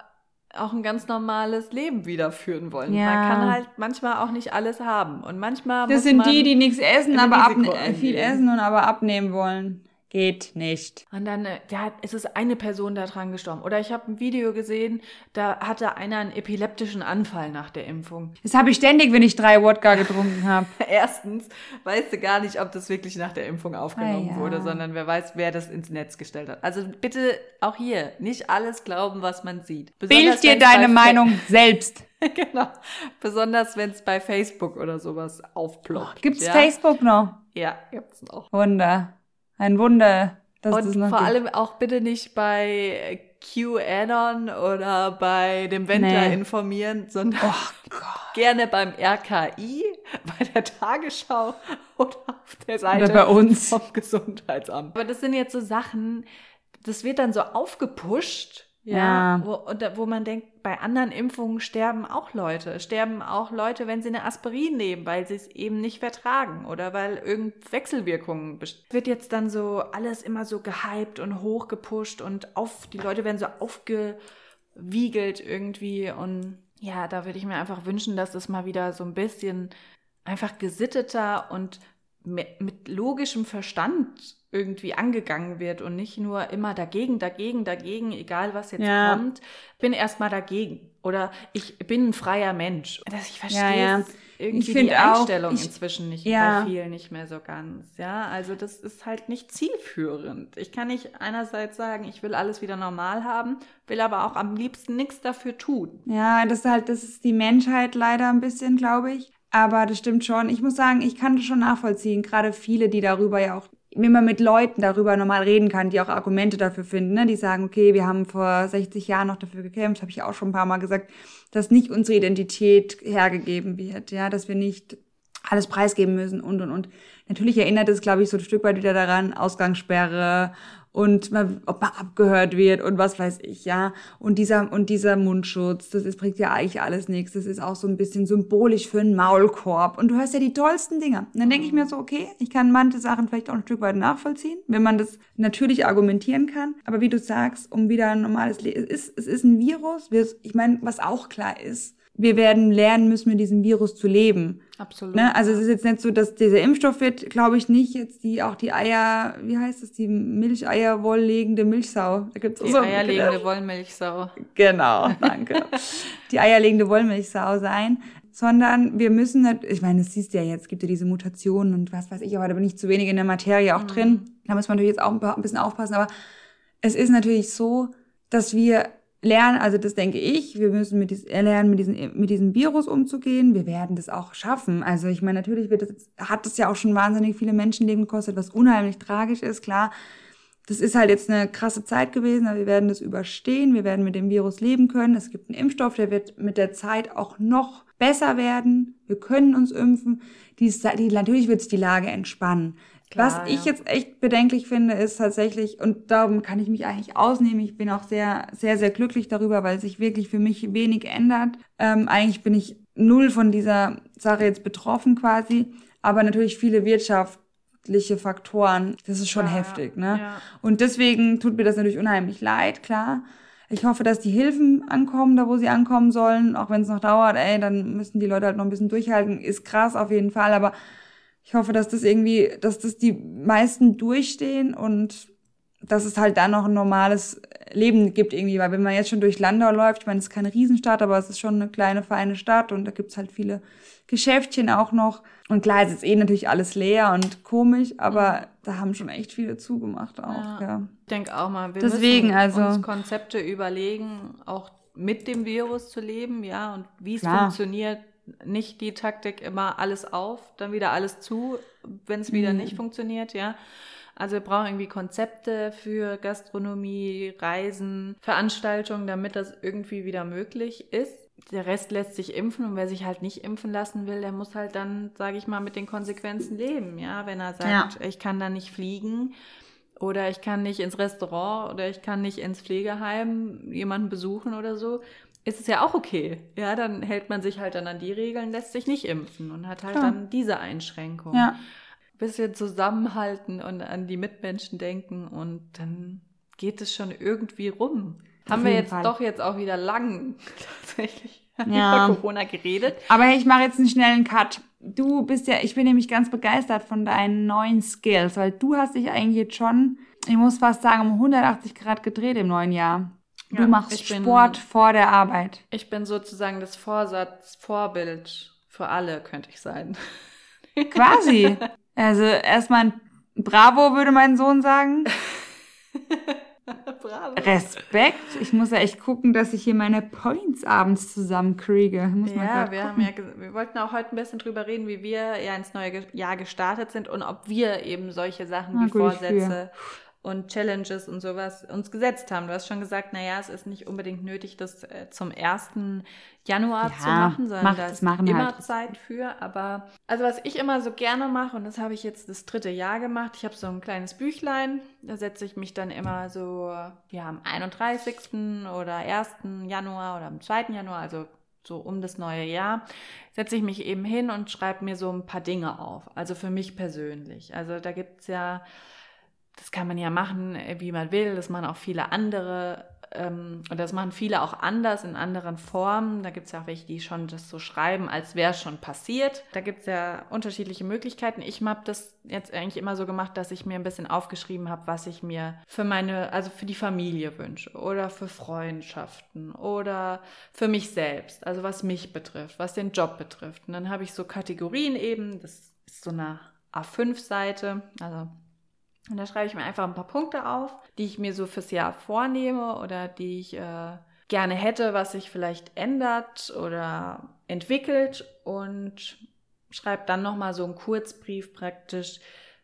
auch ein ganz normales Leben wieder führen wollen. Ja. Man kann halt manchmal auch nicht alles haben. Und manchmal Das sind die, die nichts essen, aber viel essen und aber abnehmen wollen. Geht nicht. Und dann äh, hat, es ist eine Person daran gestorben. Oder ich habe ein Video gesehen, da hatte einer einen epileptischen Anfall nach der Impfung. Das habe ich ständig, wenn ich drei Wodka getrunken habe. *laughs* Erstens weißt du gar nicht, ob das wirklich nach der Impfung aufgenommen ah, ja. wurde, sondern wer weiß, wer das ins Netz gestellt hat. Also bitte auch hier nicht alles glauben, was man sieht. Besonders Bild dir deine Meinung *laughs* selbst. genau. Besonders wenn es bei Facebook oder sowas aufploppt. Gibt's ja? Facebook noch? Ja, gibt's noch. Wunder. Ein Wunder. Dass Und das noch vor gibt. allem auch bitte nicht bei QAnon oder bei dem Wendler nee. informieren, sondern oh gerne beim RKI, *laughs* bei der Tagesschau oder auf der Seite bei uns. vom Gesundheitsamt. Aber das sind jetzt so Sachen, das wird dann so aufgepusht ja, ja. Wo, wo man denkt, bei anderen Impfungen sterben auch Leute. Sterben auch Leute, wenn sie eine Aspirin nehmen, weil sie es eben nicht vertragen oder weil irgend Wechselwirkungen wird jetzt dann so alles immer so gehypt und hochgepusht und auf die Leute werden so aufgewiegelt irgendwie und ja, da würde ich mir einfach wünschen, dass das mal wieder so ein bisschen einfach gesitteter und mit logischem Verstand irgendwie angegangen wird und nicht nur immer dagegen, dagegen, dagegen, egal was jetzt ja. kommt. bin erstmal dagegen. Oder ich bin ein freier Mensch. Dass ich verstehe ja, ja. irgendwie ich die Einstellung auch, ich, inzwischen nicht ja. bei vielen nicht mehr so ganz. Ja, also das ist halt nicht zielführend. Ich kann nicht einerseits sagen, ich will alles wieder normal haben, will aber auch am liebsten nichts dafür tun. Ja, das ist halt, das ist die Menschheit leider ein bisschen, glaube ich. Aber das stimmt schon. Ich muss sagen, ich kann das schon nachvollziehen. Gerade viele, die darüber ja auch wenn man mit Leuten darüber normal reden kann, die auch Argumente dafür finden, ne? die sagen, okay, wir haben vor 60 Jahren noch dafür gekämpft, habe ich auch schon ein paar Mal gesagt, dass nicht unsere Identität hergegeben wird, ja, dass wir nicht alles preisgeben müssen und und und. Natürlich erinnert es, glaube ich, so ein Stück weit wieder daran, Ausgangssperre und man, ob man abgehört wird und was weiß ich, ja. Und dieser, und dieser Mundschutz, das ist, bringt ja eigentlich alles nichts. Das ist auch so ein bisschen symbolisch für einen Maulkorb. Und du hörst ja die tollsten Dinge. Und dann denke ich mir so, okay, ich kann manche Sachen vielleicht auch ein Stück weit nachvollziehen, wenn man das natürlich argumentieren kann. Aber wie du sagst, um wieder ein normales Leben, es ist, es ist ein Virus. Ich meine, was auch klar ist, wir werden lernen müssen, mit diesem Virus zu leben. Absolut. Ne? Also es ist jetzt nicht so, dass dieser Impfstoff wird, glaube ich, nicht jetzt die auch die Eier, wie heißt das, die Milcheierwolllegende Milchsau. Da gibt's die so, eierlegende Wollmilchsau. Genau, danke. *laughs* die eierlegende Wollmilchsau sein. Sondern wir müssen, nicht, ich meine, das siehst du ja jetzt, gibt ja diese Mutationen und was weiß ich, aber da bin ich zu wenig in der Materie auch mhm. drin. Da muss man natürlich jetzt auch ein bisschen aufpassen, aber es ist natürlich so, dass wir lernen, also das denke ich, wir müssen mit diesem, lernen, mit diesem, mit diesem Virus umzugehen. Wir werden das auch schaffen. Also ich meine, natürlich wird das, hat das ja auch schon wahnsinnig viele Menschenleben gekostet, was unheimlich tragisch ist, klar. Das ist halt jetzt eine krasse Zeit gewesen, aber wir werden das überstehen. Wir werden mit dem Virus leben können. Es gibt einen Impfstoff, der wird mit der Zeit auch noch besser werden. Wir können uns impfen. Die, die, natürlich wird sich die Lage entspannen. Klar, Was ich ja. jetzt echt bedenklich finde, ist tatsächlich, und darum kann ich mich eigentlich ausnehmen, ich bin auch sehr, sehr, sehr glücklich darüber, weil sich wirklich für mich wenig ändert. Ähm, eigentlich bin ich null von dieser Sache jetzt betroffen quasi, aber natürlich viele wirtschaftliche Faktoren, das ist schon ja, heftig, ne? Ja. Und deswegen tut mir das natürlich unheimlich leid, klar. Ich hoffe, dass die Hilfen ankommen, da wo sie ankommen sollen, auch wenn es noch dauert, ey, dann müssen die Leute halt noch ein bisschen durchhalten. Ist krass auf jeden Fall, aber ich hoffe, dass das irgendwie, dass das die meisten durchstehen und dass es halt dann noch ein normales Leben gibt irgendwie, weil wenn man jetzt schon durch Landau läuft, ich meine, es ist keine Riesenstadt, aber es ist schon eine kleine, feine Stadt und da gibt's halt viele Geschäftchen auch noch. Und klar, es ist eh natürlich alles leer und komisch, aber mhm. da haben schon echt viele zugemacht auch. Ja. ja. Ich denke auch mal, wir Deswegen, müssen also, uns Konzepte überlegen, auch mit dem Virus zu leben, ja, und wie es funktioniert, nicht die Taktik immer alles auf, dann wieder alles zu, wenn es wieder mhm. nicht funktioniert, ja. Also wir brauchen irgendwie Konzepte für Gastronomie, Reisen, Veranstaltungen, damit das irgendwie wieder möglich ist. Der Rest lässt sich impfen und wer sich halt nicht impfen lassen will, der muss halt dann, sage ich mal, mit den Konsequenzen leben, ja. Wenn er sagt, ja. ich kann da nicht fliegen oder ich kann nicht ins Restaurant oder ich kann nicht ins Pflegeheim jemanden besuchen oder so, ist es ja auch okay. Ja, dann hält man sich halt dann an die Regeln, lässt sich nicht impfen und hat halt Klar. dann diese Einschränkung. Ja. Bisschen zusammenhalten und an die Mitmenschen denken und dann geht es schon irgendwie rum. Auf Haben wir jetzt Fall. doch jetzt auch wieder lang *laughs* tatsächlich ja. *laughs* über Corona geredet. Aber ich mache jetzt einen schnellen Cut du bist ja, ich bin nämlich ganz begeistert von deinen neuen Skills, weil du hast dich eigentlich jetzt schon, ich muss fast sagen, um 180 Grad gedreht im neuen Jahr. Du ja, machst Sport bin, vor der Arbeit. Ich bin sozusagen das Vorsatz, Vorbild für alle, könnte ich sein. *laughs* Quasi. Also erstmal ein Bravo, würde mein Sohn sagen. *laughs* Bravo. Respekt. Ich muss ja echt gucken, dass ich hier meine Points abends zusammenkriege. Muss ja, wir, haben ja, wir wollten auch heute ein bisschen drüber reden, wie wir ja ins neue Jahr gestartet sind und ob wir eben solche Sachen wie Vorsätze und Challenges und sowas uns gesetzt haben. Du hast schon gesagt, naja, es ist nicht unbedingt nötig, das äh, zum 1. Januar ja, zu machen, sondern da ist immer halt. Zeit für. Aber also was ich immer so gerne mache, und das habe ich jetzt das dritte Jahr gemacht, ich habe so ein kleines Büchlein, da setze ich mich dann immer so, ja, am 31. oder 1. Januar oder am 2. Januar, also so um das neue Jahr, setze ich mich eben hin und schreibe mir so ein paar Dinge auf. Also für mich persönlich. Also da gibt es ja das kann man ja machen, äh, wie man will. Das machen auch viele andere. Ähm, und das machen viele auch anders, in anderen Formen. Da gibt es ja auch welche, die schon das so schreiben, als wäre es schon passiert. Da gibt es ja unterschiedliche Möglichkeiten. Ich habe das jetzt eigentlich immer so gemacht, dass ich mir ein bisschen aufgeschrieben habe, was ich mir für meine, also für die Familie wünsche oder für Freundschaften oder für mich selbst. Also was mich betrifft, was den Job betrifft. Und dann habe ich so Kategorien eben. Das ist so eine A5-Seite, also und da schreibe ich mir einfach ein paar Punkte auf, die ich mir so fürs Jahr vornehme oder die ich äh, gerne hätte, was sich vielleicht ändert oder entwickelt und schreibe dann nochmal so einen Kurzbrief praktisch,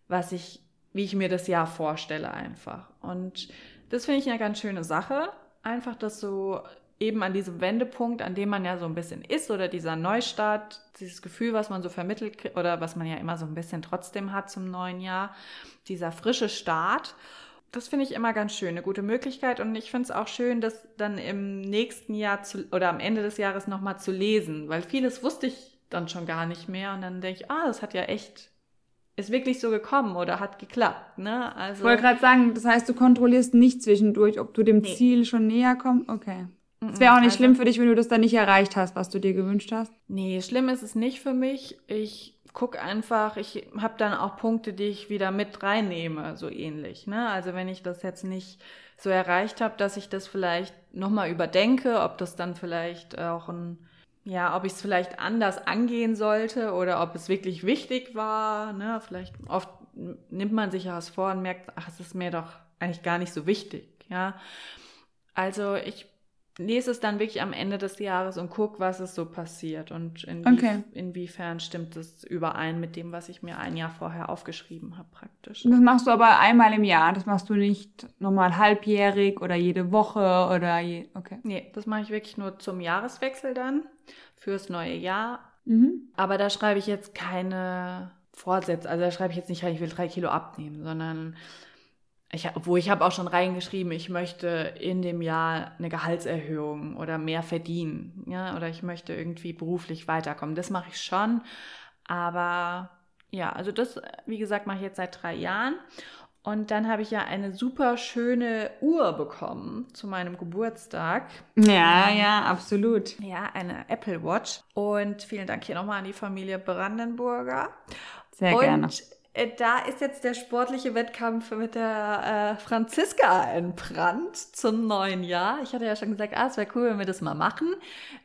was ich, wie ich mir das Jahr vorstelle einfach. Und das finde ich eine ganz schöne Sache. Einfach das so eben an diesem Wendepunkt, an dem man ja so ein bisschen ist oder dieser Neustart, dieses Gefühl, was man so vermittelt oder was man ja immer so ein bisschen trotzdem hat zum neuen Jahr, dieser frische Start. Das finde ich immer ganz schön, eine gute Möglichkeit und ich finde es auch schön, das dann im nächsten Jahr zu, oder am Ende des Jahres nochmal zu lesen, weil vieles wusste ich dann schon gar nicht mehr und dann denke ich, ah, das hat ja echt ist wirklich so gekommen oder hat geklappt. Ne? Also, ich wollte gerade sagen, das heißt, du kontrollierst nicht zwischendurch, ob du dem nee. Ziel schon näher kommst. Okay. Es wäre auch nicht also, schlimm für dich, wenn du das dann nicht erreicht hast, was du dir gewünscht hast. Nee, schlimm ist es nicht für mich. Ich gucke einfach, ich habe dann auch Punkte, die ich wieder mit reinnehme, so ähnlich. Ne? Also wenn ich das jetzt nicht so erreicht habe, dass ich das vielleicht nochmal überdenke, ob das dann vielleicht auch ein, ja, ob ich es vielleicht anders angehen sollte oder ob es wirklich wichtig war. Ne? Vielleicht oft nimmt man sich ja was vor und merkt, ach, es ist mir doch eigentlich gar nicht so wichtig. Ja, also ich lese es dann wirklich am Ende des Jahres und gucke, was ist so passiert und inwie okay. inwiefern stimmt es überein mit dem, was ich mir ein Jahr vorher aufgeschrieben habe, praktisch. Das machst du aber einmal im Jahr. Das machst du nicht nochmal halbjährig oder jede Woche oder je. Okay. Nee, das mache ich wirklich nur zum Jahreswechsel dann, fürs neue Jahr. Mhm. Aber da schreibe ich jetzt keine Vorsätze. Also da schreibe ich jetzt nicht rein, ich will drei Kilo abnehmen, sondern ich, wo ich habe auch schon reingeschrieben, ich möchte in dem Jahr eine Gehaltserhöhung oder mehr verdienen, ja, oder ich möchte irgendwie beruflich weiterkommen. Das mache ich schon, aber ja, also das, wie gesagt, mache ich jetzt seit drei Jahren. Und dann habe ich ja eine super schöne Uhr bekommen zu meinem Geburtstag. Ja, ja, absolut. Ja, eine Apple Watch. Und vielen Dank hier nochmal an die Familie Brandenburger. Sehr und gerne da ist jetzt der sportliche Wettkampf mit der äh, Franziska entbrannt zum neuen Jahr. Ich hatte ja schon gesagt, ah, es wäre cool, wenn wir das mal machen.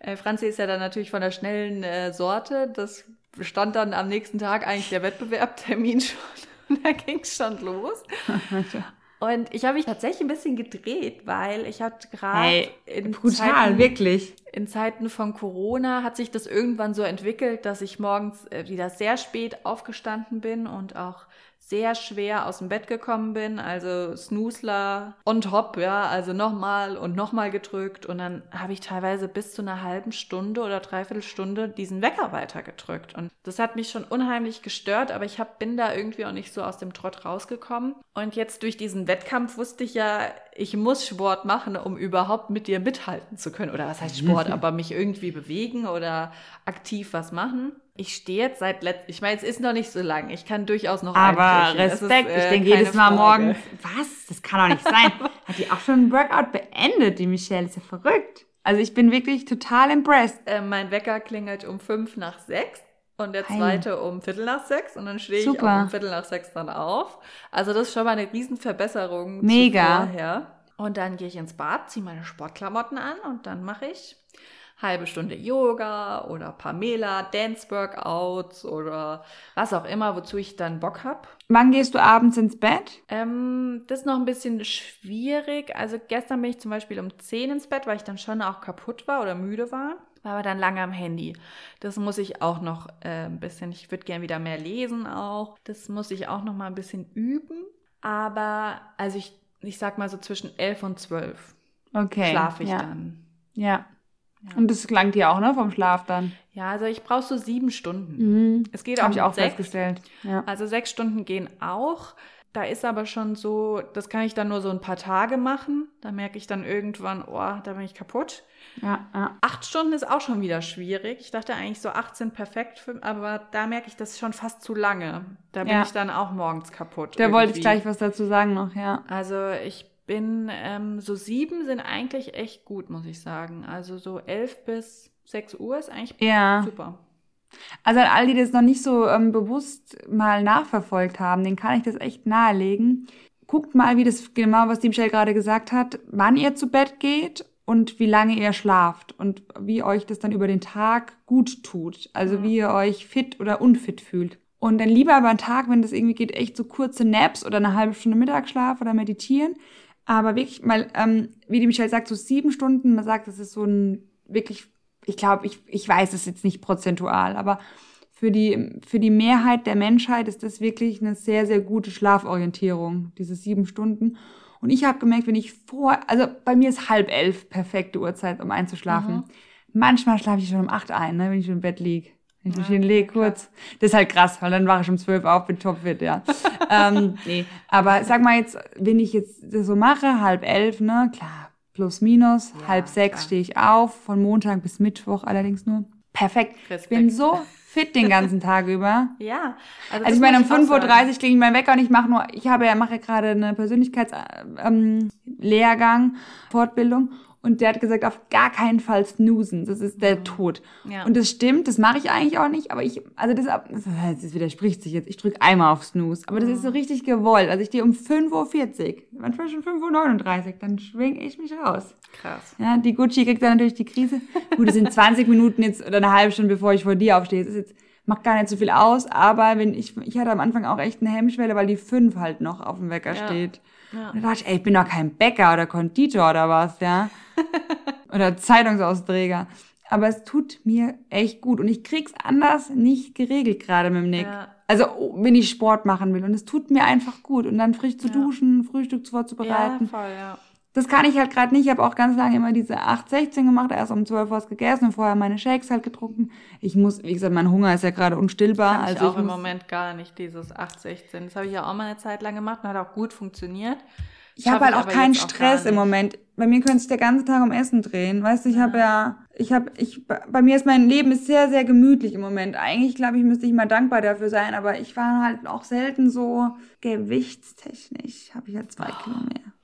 Äh, Franzi ist ja dann natürlich von der schnellen äh, Sorte. Das stand dann am nächsten Tag eigentlich der Wettbewerbtermin *laughs* schon. da ging es schon los. *laughs* Und ich habe mich tatsächlich ein bisschen gedreht, weil ich hatte gerade hey, in brutal, Zeiten, wirklich. In Zeiten von Corona hat sich das irgendwann so entwickelt, dass ich morgens äh, wieder sehr spät aufgestanden bin und auch sehr schwer aus dem Bett gekommen bin, also Snoozler on top, ja, also nochmal und nochmal gedrückt. Und dann habe ich teilweise bis zu einer halben Stunde oder dreiviertel Stunde diesen Wecker weitergedrückt. Und das hat mich schon unheimlich gestört, aber ich hab, bin da irgendwie auch nicht so aus dem Trott rausgekommen. Und jetzt durch diesen Wettkampf wusste ich ja, ich muss Sport machen, um überhaupt mit dir mithalten zu können oder was heißt Sport, aber mich irgendwie bewegen oder aktiv was machen ich stehe jetzt seit letzt, ich meine, es ist noch nicht so lang. Ich kann durchaus noch Aber Respekt, ist, äh, ich denke jedes Mal morgen, was? Das kann doch nicht sein. *laughs* Hat die auch schon ein Workout beendet, die Michelle? Ist ja verrückt. Also ich bin wirklich total impressed. Äh, mein Wecker klingelt um fünf nach sechs. Und der zweite Heil. um Viertel nach sechs und dann stehe ich auch um Viertel nach sechs dann auf. Also das ist schon mal eine Riesenverbesserung Mega. vorher. Und dann gehe ich ins Bad, ziehe meine Sportklamotten an und dann mache ich halbe Stunde Yoga oder Pamela, Dance-Workouts oder was auch immer, wozu ich dann Bock habe. Wann gehst du abends ins Bett? Ähm, das ist noch ein bisschen schwierig. Also gestern bin ich zum Beispiel um 10 ins Bett, weil ich dann schon auch kaputt war oder müde war. War aber dann lange am Handy. Das muss ich auch noch äh, ein bisschen, ich würde gerne wieder mehr lesen auch. Das muss ich auch noch mal ein bisschen üben. Aber, also ich, ich sag mal so zwischen 11 und 12 okay, schlafe ich ja. dann. Ja. Ja. Und das klang dir auch, ne, vom Schlaf dann? Ja, also ich brauche so sieben Stunden. Mhm. Es geht auch, ich auch sechs. festgestellt. Ja. Also sechs Stunden gehen auch. Da ist aber schon so, das kann ich dann nur so ein paar Tage machen. Da merke ich dann irgendwann, oh, da bin ich kaputt. Ja, ja. Acht Stunden ist auch schon wieder schwierig. Ich dachte eigentlich so acht sind perfekt, für, aber da merke ich, das ist schon fast zu lange. Da bin ja. ich dann auch morgens kaputt. Da irgendwie. wollte ich gleich was dazu sagen noch, ja. Also ich bin, ähm, so sieben sind eigentlich echt gut, muss ich sagen. Also so elf bis sechs Uhr ist eigentlich ja. super. Also an all die das noch nicht so ähm, bewusst mal nachverfolgt haben, den kann ich das echt nahelegen. Guckt mal, wie das genau, was die Michelle gerade gesagt hat, wann ihr zu Bett geht und wie lange ihr schlaft und wie euch das dann über den Tag gut tut. Also mhm. wie ihr euch fit oder unfit fühlt. Und dann lieber über den Tag, wenn das irgendwie geht, echt so kurze Naps oder eine halbe Stunde Mittagsschlaf oder meditieren. Aber wirklich mal, ähm, wie die Michelle sagt, so sieben Stunden, man sagt, das ist so ein wirklich, ich glaube, ich, ich weiß es jetzt nicht prozentual, aber für die, für die Mehrheit der Menschheit ist das wirklich eine sehr, sehr gute Schlaforientierung, diese sieben Stunden. Und ich habe gemerkt, wenn ich vor, also bei mir ist halb elf perfekte Uhrzeit, um einzuschlafen. Mhm. Manchmal schlafe ich schon um acht ein, ne, wenn ich im Bett lieg. Wenn ich mich hinlege kurz. Das ist halt krass, weil dann wache ich um zwölf auf, bin topfit, ja. *laughs* ähm, nee. Aber sag mal jetzt, wenn ich jetzt das so mache, halb elf, ne, klar, plus minus, ja, halb sechs stehe ich auf, von Montag bis Mittwoch allerdings nur. Perfekt. Respekt. Ich bin so fit den ganzen Tag über. *laughs* Ja. Also, also ich meine, um 5.30 Uhr klinge ich mein Wecker und ich mache nur, ich habe ja, mache gerade eine Persönlichkeitslehrgang, ähm, Fortbildung und der hat gesagt, auf gar keinen Fall snoosen. Das ist der mhm. Tod. Ja. Und das stimmt, das mache ich eigentlich auch nicht. Aber ich, also das, das widerspricht sich jetzt. Ich drücke einmal auf Snooze. Aber das ist so mhm. richtig gewollt. Also ich stehe um 5.40 Uhr, manchmal schon 5.39 Uhr, dann schwinge ich mich raus. Krass. Ja, die Gucci kriegt dann natürlich die Krise. Gut, es sind 20 Minuten jetzt oder eine halbe Stunde, bevor ich vor dir aufstehe. Das ist jetzt, macht gar nicht so viel aus. Aber wenn ich, ich hatte am Anfang auch echt eine Hemmschwelle, weil die 5 halt noch auf dem Wecker ja. steht. Ja. Und da dachte ich, ey, ich bin doch kein Bäcker oder Konditor oder was, ja. *laughs* oder Zeitungsausträger. Aber es tut mir echt gut und ich krieg's anders nicht geregelt gerade mit dem Nick. Ja. Also wenn ich Sport machen will und es tut mir einfach gut und dann frisch zu ja. duschen, Frühstück vorzubereiten. Ja, voll, ja. Das kann ich halt gerade nicht. Ich habe auch ganz lange immer diese 8-16 gemacht, erst um 12 Uhr was gegessen und vorher meine Shakes halt getrunken. Ich muss, wie gesagt, mein Hunger ist ja gerade unstillbar. Kann also ich auch ich im Moment gar nicht, dieses 8-16. Das habe ich ja auch mal eine Zeit lang gemacht und hat auch gut funktioniert. Ich habe halt auch keinen Stress auch im Moment. Bei mir könnte sich der ganze Tag um Essen drehen. Weißt du, ich ja. habe ja, ich habe, ich, bei mir ist mein Leben ist sehr, sehr gemütlich im Moment. Eigentlich glaube ich, müsste ich mal dankbar dafür sein, aber ich war halt auch selten so gewichtstechnisch. Habe ich halt zwei oh. Kilo mehr.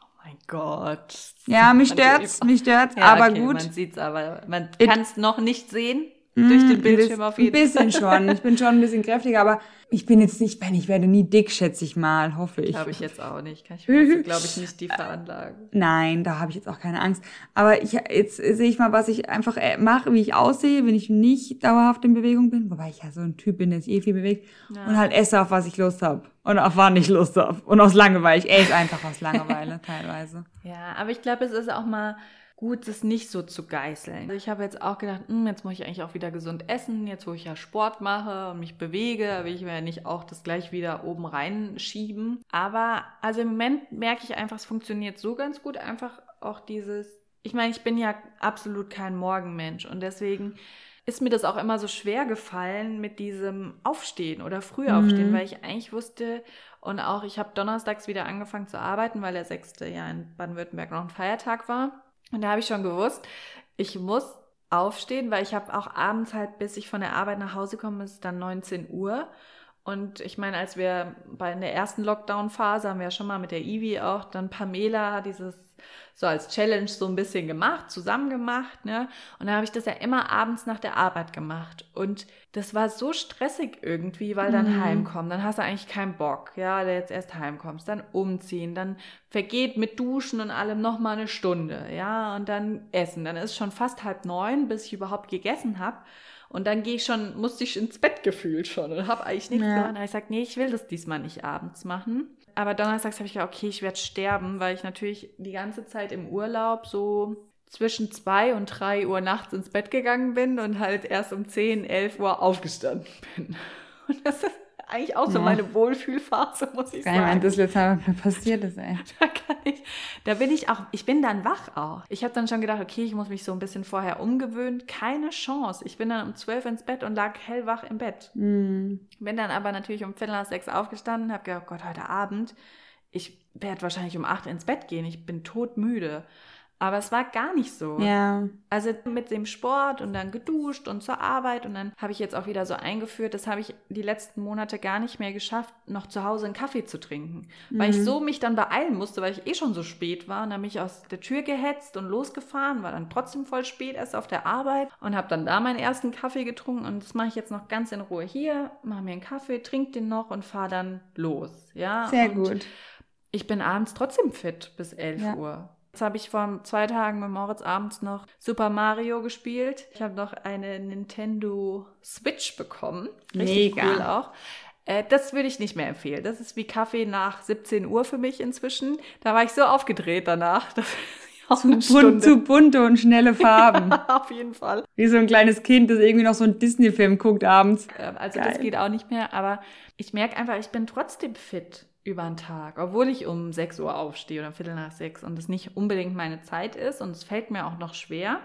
Gott. Ja, mich stört's, mich stört's, ja, aber okay, gut. Man sieht's aber, man kann es noch nicht sehen. Durch den mm, Bildschirm auf jeden Fall. Ein bisschen schon. Ich bin schon ein bisschen kräftiger, aber ich bin jetzt nicht, wenn ich werde nie dick, schätze ich mal, hoffe ich. Glaube ich jetzt auch nicht. Kann ich mir glaube ich, nicht die veranlagen. *laughs* Nein, da habe ich jetzt auch keine Angst. Aber ich, jetzt sehe ich mal, was ich einfach äh, mache, wie ich aussehe, wenn ich nicht dauerhaft in Bewegung bin. Wobei ich ja so ein Typ bin, der sich eh viel bewegt. Ja. Und halt esse, auf was ich Lust habe. Und auf wann ich Lust habe. Und aus Langeweile. Ich esse einfach aus Langeweile *laughs* teilweise. Ja, aber ich glaube, es ist auch mal gut, das nicht so zu geißeln. Also ich habe jetzt auch gedacht, hm, jetzt muss ich eigentlich auch wieder gesund essen, jetzt wo ich ja Sport mache und mich bewege, will ich mir ja nicht auch das gleich wieder oben reinschieben. Aber also im Moment merke ich einfach, es funktioniert so ganz gut, einfach auch dieses, ich meine, ich bin ja absolut kein Morgenmensch und deswegen ist mir das auch immer so schwer gefallen mit diesem Aufstehen oder früh aufstehen, mhm. weil ich eigentlich wusste und auch ich habe donnerstags wieder angefangen zu arbeiten, weil der 6. ja in Baden-Württemberg noch ein Feiertag war. Und da habe ich schon gewusst, ich muss aufstehen, weil ich habe auch abends halt, bis ich von der Arbeit nach Hause komme, ist dann 19 Uhr. Und ich meine, als wir bei in der ersten Lockdown-Phase haben wir ja schon mal mit der Ivi auch dann Pamela dieses so als Challenge so ein bisschen gemacht, zusammen gemacht, ne? Und dann habe ich das ja immer abends nach der Arbeit gemacht. Und das war so stressig irgendwie, weil dann mhm. heimkommen, dann hast du eigentlich keinen Bock, ja, der jetzt erst heimkommst, dann umziehen, dann vergeht mit Duschen und allem noch mal eine Stunde, ja, und dann essen. Dann ist schon fast halb neun, bis ich überhaupt gegessen habe. Und dann gehe ich schon, musste ich ins Bett gefühlt schon und habe eigentlich nichts ja. gemacht. Da ich gesagt, nee, ich will das diesmal nicht abends machen. Aber donnerstags habe ich gedacht, okay, ich werde sterben, weil ich natürlich die ganze Zeit im Urlaub so zwischen zwei und drei Uhr nachts ins Bett gegangen bin und halt erst um zehn, elf Uhr aufgestanden bin. *laughs* Und das ist eigentlich auch so ja. meine Wohlfühlphase, muss ich Geil, sagen. das letzte Mal passiert ist, ey. *laughs* Da kann ich, da bin ich auch, ich bin dann wach auch. Ich habe dann schon gedacht, okay, ich muss mich so ein bisschen vorher umgewöhnen. Keine Chance. Ich bin dann um zwölf ins Bett und lag hellwach im Bett. Mm. Bin dann aber natürlich um Viertel nach sechs aufgestanden, habe gedacht, oh Gott, heute Abend, ich werde wahrscheinlich um acht ins Bett gehen. Ich bin todmüde. Aber es war gar nicht so. Ja. Also mit dem Sport und dann geduscht und zur Arbeit und dann habe ich jetzt auch wieder so eingeführt, das habe ich die letzten Monate gar nicht mehr geschafft, noch zu Hause einen Kaffee zu trinken. Mhm. Weil ich mhm. so mich dann beeilen musste, weil ich eh schon so spät war und dann bin ich aus der Tür gehetzt und losgefahren, war dann trotzdem voll spät erst auf der Arbeit und habe dann da meinen ersten Kaffee getrunken und das mache ich jetzt noch ganz in Ruhe hier, mache mir einen Kaffee, trinke den noch und fahre dann los. Ja. Sehr und gut. Ich bin abends trotzdem fit bis 11 ja. Uhr. Jetzt habe ich vor zwei Tagen mit Moritz abends noch Super Mario gespielt. Ich habe noch eine Nintendo Switch bekommen. Richtig Mega. cool auch. Äh, das würde ich nicht mehr empfehlen. Das ist wie Kaffee nach 17 Uhr für mich inzwischen. Da war ich so aufgedreht danach. *laughs* zu, bunt, zu bunte und schnelle Farben. Ja, *laughs* auf jeden Fall. Wie so ein kleines Kind, das irgendwie noch so einen Disney-Film guckt abends. Ähm, also Geil. das geht auch nicht mehr, aber ich merke einfach, ich bin trotzdem fit über den Tag, obwohl ich um 6 Uhr aufstehe oder Viertel nach sechs und es nicht unbedingt meine Zeit ist und es fällt mir auch noch schwer.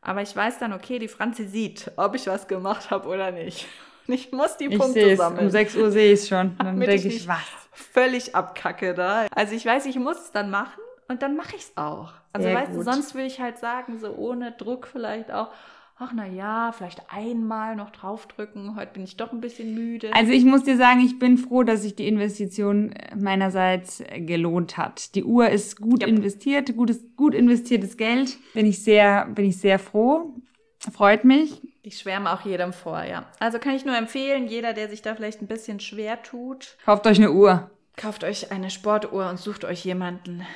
Aber ich weiß dann, okay, die Franzi sieht, ob ich was gemacht habe oder nicht. Und ich muss die ich Punkte sammeln. Um 6 Uhr sehe ich es schon. Dann denke ich, ich, was? Völlig abkacke da. Also ich weiß, ich muss es dann machen und dann mache ich es auch. Also Sehr weißt gut. du, sonst würde ich halt sagen, so ohne Druck vielleicht auch, ach na ja, vielleicht einmal noch draufdrücken, heute bin ich doch ein bisschen müde. Also ich muss dir sagen, ich bin froh, dass sich die Investition meinerseits gelohnt hat. Die Uhr ist gut yep. investiert, gutes, gut investiertes Geld. Bin ich sehr, bin ich sehr froh. Freut mich. Ich schwärme auch jedem vor, ja. Also kann ich nur empfehlen, jeder, der sich da vielleicht ein bisschen schwer tut. Kauft euch eine Uhr. Kauft euch eine Sportuhr und sucht euch jemanden,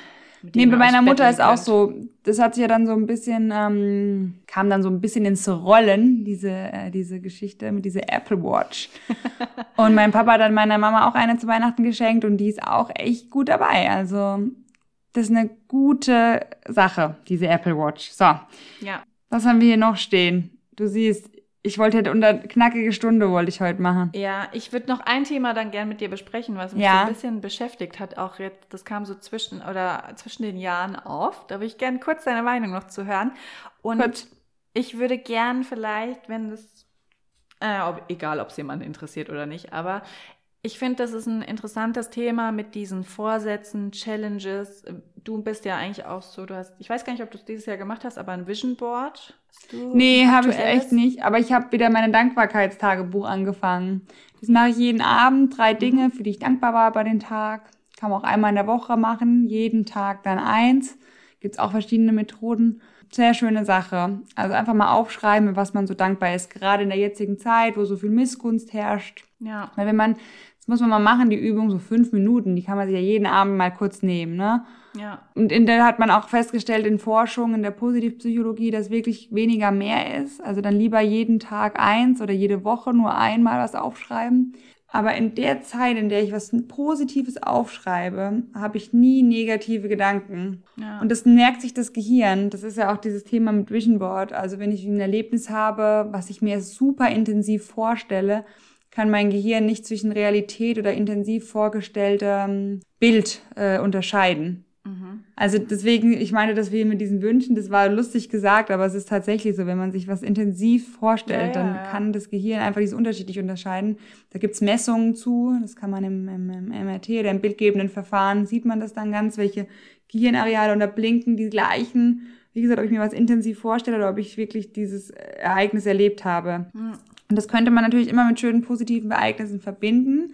Nee, bei meiner Mutter ist auch so, das hat sich ja dann so ein bisschen, ähm, kam dann so ein bisschen ins Rollen, diese, äh, diese Geschichte mit dieser Apple Watch. *laughs* und mein Papa hat dann meiner Mama auch eine zu Weihnachten geschenkt und die ist auch echt gut dabei. Also, das ist eine gute Sache, diese Apple Watch. So. Ja. Was haben wir hier noch stehen? Du siehst, ich wollte halt unter knackige Stunde wollte ich heute machen. Ja, ich würde noch ein Thema dann gern mit dir besprechen, was mich ja. so ein bisschen beschäftigt hat. Auch jetzt, das kam so zwischen oder zwischen den Jahren auf. Da würde ich gern kurz deine Meinung noch zu hören. Und kurz. ich würde gern vielleicht, wenn das, äh, ob, egal ob es jemanden interessiert oder nicht, aber ich finde, das ist ein interessantes Thema mit diesen Vorsätzen, Challenges. Du bist ja eigentlich auch so, du hast, ich weiß gar nicht, ob du es dieses Jahr gemacht hast, aber ein Vision Board Nee, habe ich echt nicht. Aber ich habe wieder meine Dankbarkeitstagebuch angefangen. Das mache ich jeden Abend. Drei Dinge, für die ich dankbar war bei den Tag. Kann man auch einmal in der Woche machen. Jeden Tag dann eins. Gibt's auch verschiedene Methoden. Sehr schöne Sache. Also einfach mal aufschreiben, was man so dankbar ist. Gerade in der jetzigen Zeit, wo so viel Missgunst herrscht. Ja. Weil wenn man, das muss man mal machen, die Übung, so fünf Minuten, die kann man sich ja jeden Abend mal kurz nehmen, ne? Ja. Und in der hat man auch festgestellt in Forschung, in der Positivpsychologie, dass wirklich weniger mehr ist. Also dann lieber jeden Tag eins oder jede Woche nur einmal was aufschreiben. Aber in der Zeit, in der ich was Positives aufschreibe, habe ich nie negative Gedanken. Ja. Und das merkt sich das Gehirn. Das ist ja auch dieses Thema mit Vision Board. Also wenn ich ein Erlebnis habe, was ich mir super intensiv vorstelle, kann mein Gehirn nicht zwischen Realität oder intensiv vorgestelltem Bild äh, unterscheiden. Mhm. Also deswegen, ich meine, dass wir mit diesen Wünschen, das war lustig gesagt, aber es ist tatsächlich so, wenn man sich was intensiv vorstellt, ja, ja, dann ja. kann das Gehirn einfach dieses unterschiedlich unterscheiden. Da gibt's Messungen zu, das kann man im, im, im MRT oder im bildgebenden Verfahren, sieht man das dann ganz, welche Gehirnareale und da blinken die gleichen wie gesagt, ob ich mir was intensiv vorstelle oder ob ich wirklich dieses Ereignis erlebt habe. Und das könnte man natürlich immer mit schönen positiven Ereignissen verbinden.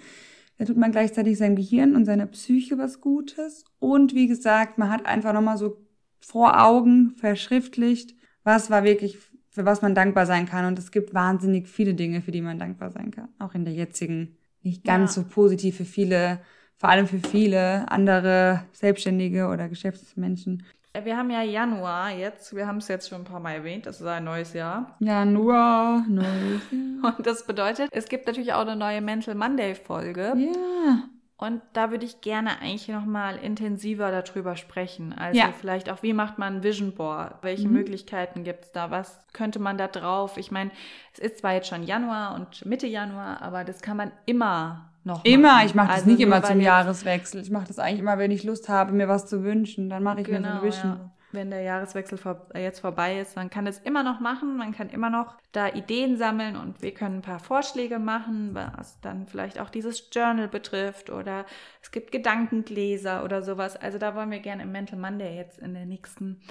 Da tut man gleichzeitig seinem Gehirn und seiner Psyche was Gutes. Und wie gesagt, man hat einfach nochmal so vor Augen verschriftlicht, was war wirklich, für was man dankbar sein kann. Und es gibt wahnsinnig viele Dinge, für die man dankbar sein kann. Auch in der jetzigen, nicht ganz ja. so positiv für viele, vor allem für viele andere Selbstständige oder Geschäftsmenschen. Äh, wir haben ja Januar jetzt, wir haben es jetzt schon ein paar Mal erwähnt, das ist ein neues Jahr. Januar, neues *laughs* Jahr. Und das bedeutet, es gibt natürlich auch eine neue Mental Monday Folge. Ja. Und da würde ich gerne eigentlich nochmal intensiver darüber sprechen. Also ja. vielleicht auch, wie macht man ein Vision Board? Welche mhm. Möglichkeiten gibt es da? Was könnte man da drauf? Ich meine, es ist zwar jetzt schon Januar und Mitte Januar, aber das kann man immer noch Immer, machen. ich mache das also nicht immer zum Jahreswechsel. Ich mache das eigentlich immer, wenn ich Lust habe, mir was zu wünschen. Dann mache ich genau, mir so ein Vision. Ja wenn der Jahreswechsel vor, äh, jetzt vorbei ist, dann kann es immer noch machen. Man kann immer noch da Ideen sammeln und wir können ein paar Vorschläge machen, was dann vielleicht auch dieses Journal betrifft oder es gibt Gedankengläser oder sowas. Also da wollen wir gerne im Mental Monday jetzt in der nächsten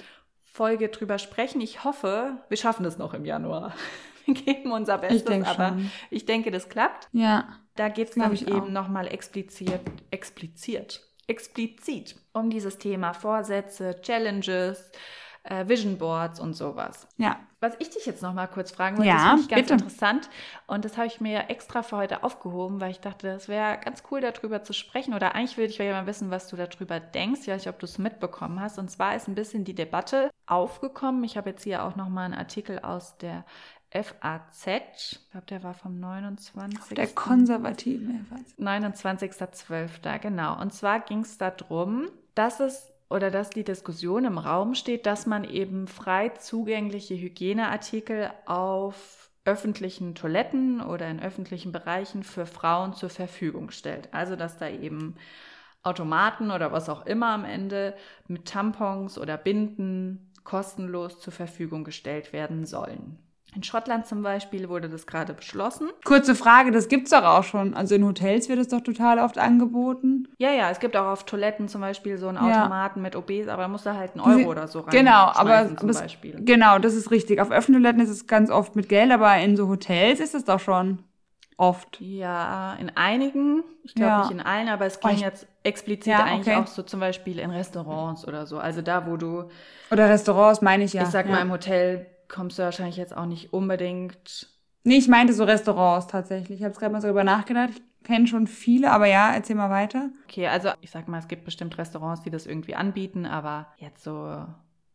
Folge drüber sprechen. Ich hoffe, wir schaffen es noch im Januar. *laughs* Wir geben unser Bestes, ich aber schon. ich denke, das klappt. Ja. Da geht es nämlich eben nochmal expliziert, expliziert explizit um dieses Thema Vorsätze, Challenges, äh, Vision Boards und sowas. Ja. Was ich dich jetzt noch mal kurz fragen wollte, ja, das finde ich ganz bitte. interessant und das habe ich mir extra für heute aufgehoben, weil ich dachte, das wäre ganz cool, darüber zu sprechen oder eigentlich würde ich ja mal wissen, was du darüber denkst. Ich weiß nicht, ob du es mitbekommen hast. Und zwar ist ein bisschen die Debatte aufgekommen. Ich habe jetzt hier auch noch mal einen Artikel aus der FAZ, ich glaube, der war vom 29. Der konservative FAZ. 29.12. genau. Und zwar ging es darum, dass es oder dass die Diskussion im Raum steht, dass man eben frei zugängliche Hygieneartikel auf öffentlichen Toiletten oder in öffentlichen Bereichen für Frauen zur Verfügung stellt. Also dass da eben Automaten oder was auch immer am Ende mit Tampons oder Binden kostenlos zur Verfügung gestellt werden sollen. In Schottland zum Beispiel wurde das gerade beschlossen. Kurze Frage, das gibt es doch auch schon. Also in Hotels wird es doch total oft angeboten. Ja, ja, es gibt auch auf Toiletten zum Beispiel so einen Automaten ja. mit OBs, aber da muss da halt einen Euro Sie, oder so rein. Genau, aber zum das, Beispiel. genau, das ist richtig. Auf öffentlichen Toiletten ist es ganz oft mit Geld, aber in so Hotels ist es doch schon oft. Ja, in einigen, ich glaube ja. nicht in allen, aber es ging oh, jetzt explizit ja, eigentlich okay. auch so zum Beispiel in Restaurants oder so. Also da, wo du. Oder Restaurants meine ich ja. Ich sag mal im Hotel kommst du wahrscheinlich jetzt auch nicht unbedingt. Nee, ich meinte so Restaurants tatsächlich. Ich habe gerade mal so darüber nachgedacht. Ich kenne schon viele, aber ja, erzähl mal weiter. Okay, also ich sag mal, es gibt bestimmt Restaurants, die das irgendwie anbieten, aber jetzt so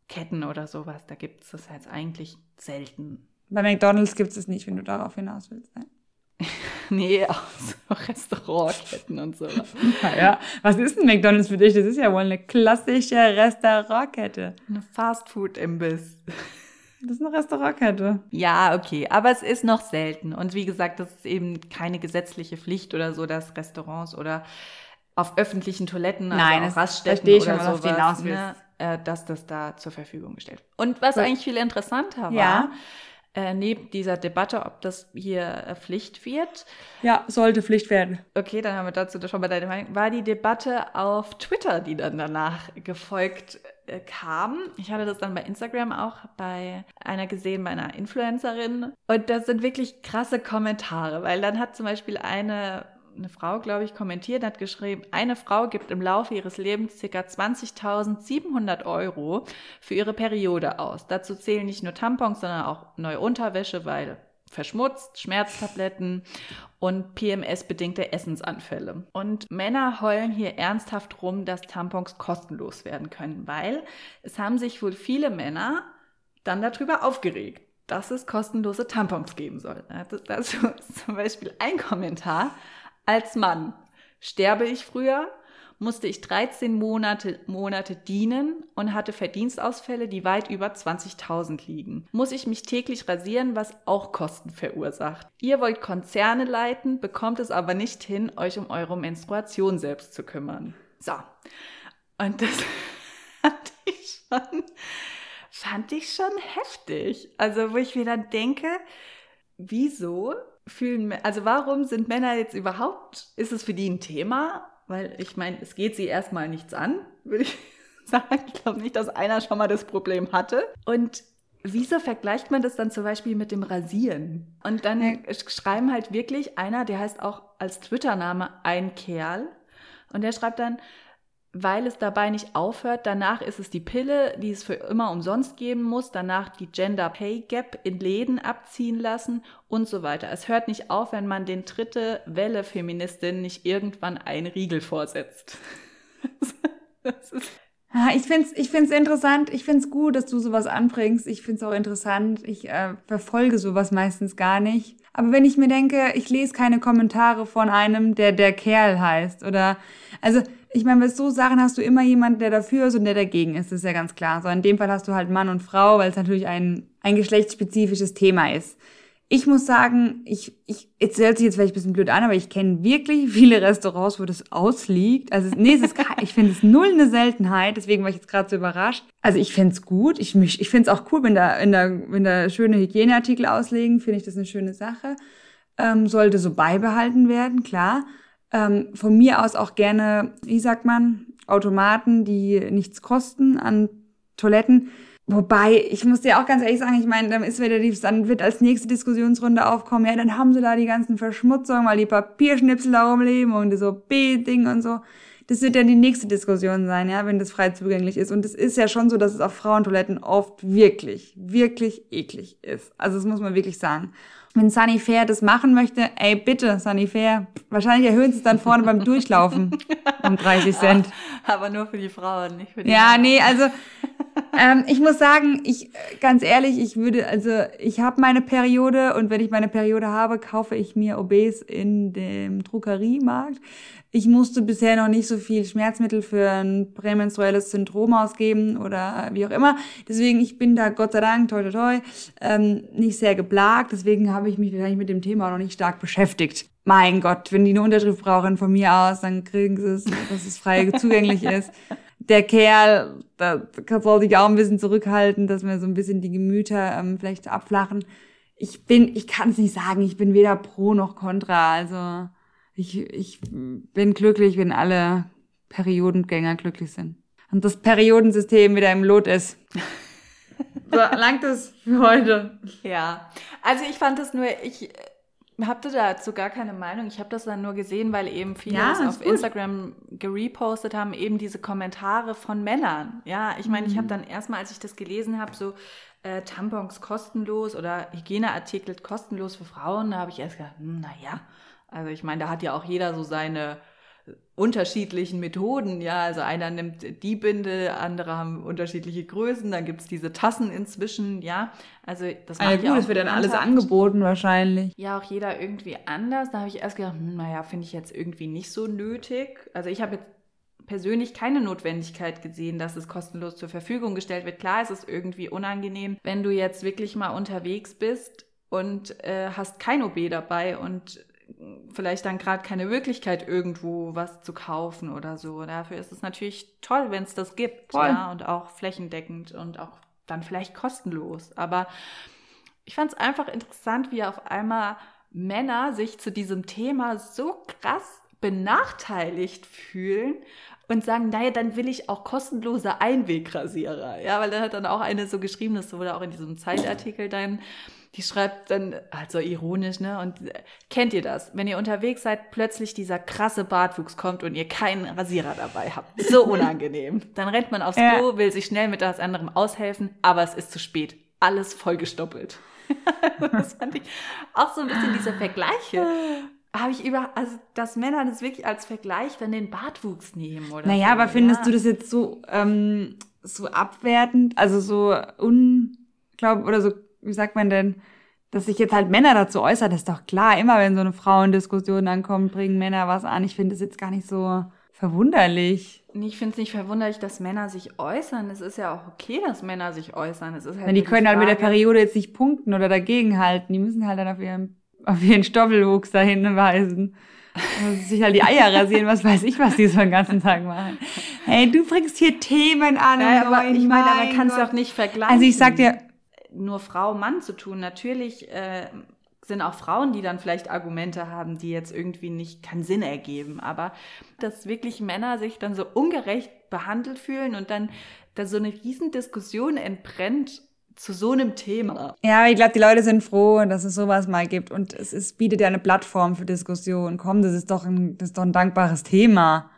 Ketten oder sowas, da gibt es das jetzt eigentlich selten. Bei McDonalds gibt es es nicht, wenn du darauf hinaus willst. Nein. *laughs* nee, auch so Restaurantketten und so. *laughs* Naja, was ist ein McDonalds für dich? Das ist ja wohl eine klassische Restaurantkette. Eine Fastfood-Imbiss. Das ist eine Restaurantkette. Ja, okay. Aber es ist noch selten. Und wie gesagt, das ist eben keine gesetzliche Pflicht oder so, dass Restaurants oder auf öffentlichen Toiletten, also Nein, auch Raststätten oder schon, sowas, ne, äh, dass das da zur Verfügung gestellt wird. Und was Gut. eigentlich viel interessanter war, ja. Äh, neben dieser Debatte, ob das hier äh, Pflicht wird. Ja, sollte Pflicht werden. Okay, dann haben wir dazu schon mal deine Meinung. War die Debatte auf Twitter, die dann danach gefolgt äh, kam. Ich hatte das dann bei Instagram auch bei einer gesehen, bei einer Influencerin. Und das sind wirklich krasse Kommentare, weil dann hat zum Beispiel eine eine Frau, glaube ich, kommentiert, hat geschrieben, eine Frau gibt im Laufe ihres Lebens ca. 20.700 Euro für ihre Periode aus. Dazu zählen nicht nur Tampons, sondern auch neue Unterwäsche, weil verschmutzt, Schmerztabletten und PMS-bedingte Essensanfälle. Und Männer heulen hier ernsthaft rum, dass Tampons kostenlos werden können, weil es haben sich wohl viele Männer dann darüber aufgeregt, dass es kostenlose Tampons geben soll. Dazu *laughs* ist zum Beispiel ein Kommentar, als Mann sterbe ich früher, musste ich 13 Monate, Monate dienen und hatte Verdienstausfälle, die weit über 20.000 liegen. Muss ich mich täglich rasieren, was auch Kosten verursacht. Ihr wollt Konzerne leiten, bekommt es aber nicht hin, euch um eure Menstruation selbst zu kümmern. So. Und das *laughs* fand ich schon, fand ich schon heftig. Also, wo ich mir dann denke, wieso fühlen, also warum sind Männer jetzt überhaupt, ist es für die ein Thema? Weil ich meine, es geht sie erstmal nichts an, würde ich *laughs* sagen. Ich glaube nicht, dass einer schon mal das Problem hatte. Und wieso vergleicht man das dann zum Beispiel mit dem Rasieren? Und dann ja. schreiben halt wirklich einer, der heißt auch als Twitter-Name ein Kerl. Und der schreibt dann, weil es dabei nicht aufhört. Danach ist es die Pille, die es für immer umsonst geben muss. Danach die Gender Pay Gap in Läden abziehen lassen und so weiter. Es hört nicht auf, wenn man den dritte Welle Feministin nicht irgendwann einen Riegel vorsetzt. *laughs* ist ich finde es ich find's interessant, ich finde es gut, dass du sowas anbringst. Ich finde es auch interessant. Ich äh, verfolge sowas meistens gar nicht. Aber wenn ich mir denke, ich lese keine Kommentare von einem, der der Kerl heißt oder also ich meine, bei so Sachen hast du immer jemanden, der dafür ist und der dagegen ist, das ist ja ganz klar. So in dem Fall hast du halt Mann und Frau, weil es natürlich ein, ein geschlechtsspezifisches Thema ist. Ich muss sagen, ich, ich, jetzt hört sich jetzt vielleicht ein bisschen blöd an, aber ich kenne wirklich viele Restaurants, wo das ausliegt. Also, nee, es ist, ich finde es null eine Seltenheit, deswegen war ich jetzt gerade so überrascht. Also, ich finde es gut. Ich, mich, ich finde es auch cool, wenn da, wenn da, wenn da schöne Hygieneartikel auslegen, finde ich das eine schöne Sache. Ähm, sollte so beibehalten werden, klar. Ähm, von mir aus auch gerne, wie sagt man, Automaten, die nichts kosten an Toiletten. Wobei, ich muss dir auch ganz ehrlich sagen, ich meine, dann ist wieder die, dann wird als nächste Diskussionsrunde aufkommen, ja, dann haben sie da die ganzen Verschmutzungen, weil die Papierschnipsel da rumleben und so B-Ding und so. Das wird dann die nächste Diskussion sein, ja, wenn das frei zugänglich ist. Und es ist ja schon so, dass es auf Frauentoiletten oft wirklich, wirklich eklig ist. Also das muss man wirklich sagen wenn Sunny Fair das machen möchte, ey, bitte, Sunny Fair. Wahrscheinlich erhöhen sie es dann vorne beim Durchlaufen um *laughs* 30 Cent. Aber nur für die Frauen, nicht für die Ja, Männer. nee, also *laughs* ähm, ich muss sagen, ich ganz ehrlich, ich würde, also ich habe meine Periode und wenn ich meine Periode habe, kaufe ich mir Obes in dem Druckeriemarkt. Ich musste bisher noch nicht so viel Schmerzmittel für ein prämenstruelles Syndrom ausgeben oder wie auch immer. Deswegen, ich bin da Gott sei Dank, toi toi toi, ähm, nicht sehr geplagt. Deswegen habe ich mich wahrscheinlich mit dem Thema noch nicht stark beschäftigt. Mein Gott, wenn die eine Unterschrift brauchen von mir aus, dann kriegen sie es, dass es frei *laughs* zugänglich ist. Der Kerl, da soll sich auch ein bisschen zurückhalten, dass wir so ein bisschen die Gemüter ähm, vielleicht abflachen. Ich bin, ich kann es nicht sagen, ich bin weder pro noch contra. Also ich, ich bin glücklich, wenn alle Periodengänger glücklich sind. Und das Periodensystem wieder im Lot ist. *laughs* so, langt es für heute. Ja, also ich fand das nur, ich hatte dazu gar keine Meinung. Ich habe das dann nur gesehen, weil eben viele ja, das auf gut. Instagram gerepostet haben, eben diese Kommentare von Männern. Ja, ich meine, mhm. ich habe dann erstmal, als ich das gelesen habe, so äh, Tampons kostenlos oder Hygieneartikel kostenlos für Frauen, da habe ich erst gedacht, hm, naja, also ich meine, da hat ja auch jeder so seine unterschiedlichen Methoden, ja, also einer nimmt die Binde, andere haben unterschiedliche Größen, dann gibt's diese Tassen inzwischen, ja, also das ah, ja, gut, es wird dann alles angeboten wahrscheinlich. Ja, auch jeder irgendwie anders, da habe ich erst gedacht, hm, naja, finde ich jetzt irgendwie nicht so nötig, also ich habe jetzt persönlich keine Notwendigkeit gesehen, dass es kostenlos zur Verfügung gestellt wird. Klar, es ist irgendwie unangenehm, wenn du jetzt wirklich mal unterwegs bist und äh, hast kein OB dabei und vielleicht dann gerade keine Möglichkeit, irgendwo was zu kaufen oder so. Dafür ist es natürlich toll, wenn es das gibt, Voll. ja, und auch flächendeckend und auch dann vielleicht kostenlos. Aber ich fand es einfach interessant, wie auf einmal Männer sich zu diesem Thema so krass benachteiligt fühlen und sagen, naja, dann will ich auch kostenlose Einwegrasierer. Ja, weil da hat dann auch eine so geschrieben, das wurde auch in diesem Zeitartikel dann, die schreibt dann, also ironisch, ne? Und kennt ihr das? Wenn ihr unterwegs seid, plötzlich dieser krasse Bartwuchs kommt und ihr keinen Rasierer dabei habt. So unangenehm. *laughs* Dann rennt man aufs Klo, ja. will sich schnell mit etwas anderem aushelfen, aber es ist zu spät. Alles vollgestoppelt. *laughs* das fand ich auch so ein bisschen diese Vergleiche. Habe ich über, also dass Männer das wirklich als Vergleich dann den Bartwuchs nehmen, oder? Naja, so, aber findest ja. du das jetzt so, ähm, so abwertend, also so unglaub oder so wie sagt man denn, dass sich jetzt halt Männer dazu äußern, ist doch klar. Immer wenn so eine Frauendiskussion ankommt, bringen Männer was an. Ich finde es jetzt gar nicht so verwunderlich. Ich finde es nicht verwunderlich, dass Männer sich äußern. Es ist ja auch okay, dass Männer sich äußern. Es ist halt ja, die können halt mit der Periode jetzt nicht punkten oder dagegenhalten. Die müssen halt dann auf ihren, auf ihren Stoppelwuchs dahin hinweisen. sich halt die Eier rasieren, was weiß ich, was die so den ganzen Tag machen. Hey, du bringst hier Themen an. Ja, aber ich meine, man kann es doch nicht vergleichen. Also ich sag dir, nur Frau, Mann zu tun. Natürlich äh, sind auch Frauen, die dann vielleicht Argumente haben, die jetzt irgendwie nicht keinen Sinn ergeben. Aber dass wirklich Männer sich dann so ungerecht behandelt fühlen und dann da so eine Riesendiskussion entbrennt zu so einem Thema. Ja, ich glaube, die Leute sind froh, dass es sowas mal gibt. Und es ist, bietet ja eine Plattform für Diskussion. Komm, das ist doch ein, das ist doch ein dankbares Thema.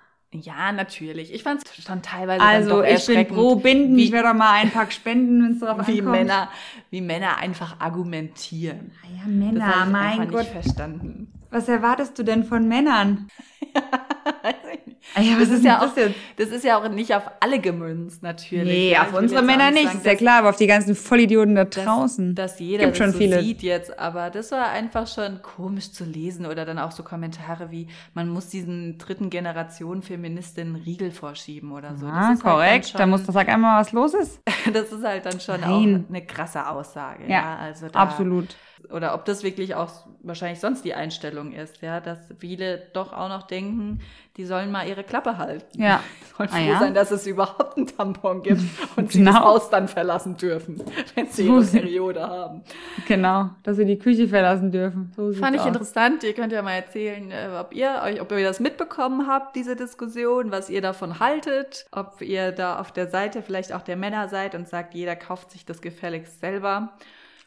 Ja, natürlich. Ich fand es schon teilweise Also ich bin pro Binden. Wie, ich werde mal einen Pack spenden, wenn es darauf wie ankommt. Männer, wie Männer einfach argumentieren. Ah ja, Männer, das ich mein Gott. Nicht verstanden. Was erwartest du denn von Männern? *laughs* *laughs* Ah ja, das, ist ja auch, das ist ja auch nicht auf alle gemünzt, natürlich. Nee, ja, auf unsere Männer nicht, sagen, ist ja klar, aber auf die ganzen Vollidioten da draußen. Dass, dass jeder Gibt das schon so viele. sieht jetzt, aber das war einfach schon komisch zu lesen oder dann auch so Kommentare wie, man muss diesen dritten Generation Feministinnen Riegel vorschieben oder so. Ah, korrekt, halt schon, da muss du sag einmal, was los ist. *laughs* das ist halt dann schon Nein. auch eine krasse Aussage. Ja, ja also da, absolut oder ob das wirklich auch wahrscheinlich sonst die Einstellung ist, ja, dass viele doch auch noch denken, die sollen mal ihre Klappe halten. Ja. Sollen ah, froh ja? sein, dass es überhaupt einen Tampon gibt *laughs* und sie genau. das Haus dann verlassen dürfen, *laughs* wenn sie ihre Periode haben. Genau, dass sie die Küche verlassen dürfen. So Fand ich aus. interessant. Ihr könnt ja mal erzählen, äh, ob ihr euch, ob ihr das mitbekommen habt, diese Diskussion, was ihr davon haltet, ob ihr da auf der Seite vielleicht auch der Männer seid und sagt, jeder kauft sich das gefälligst selber.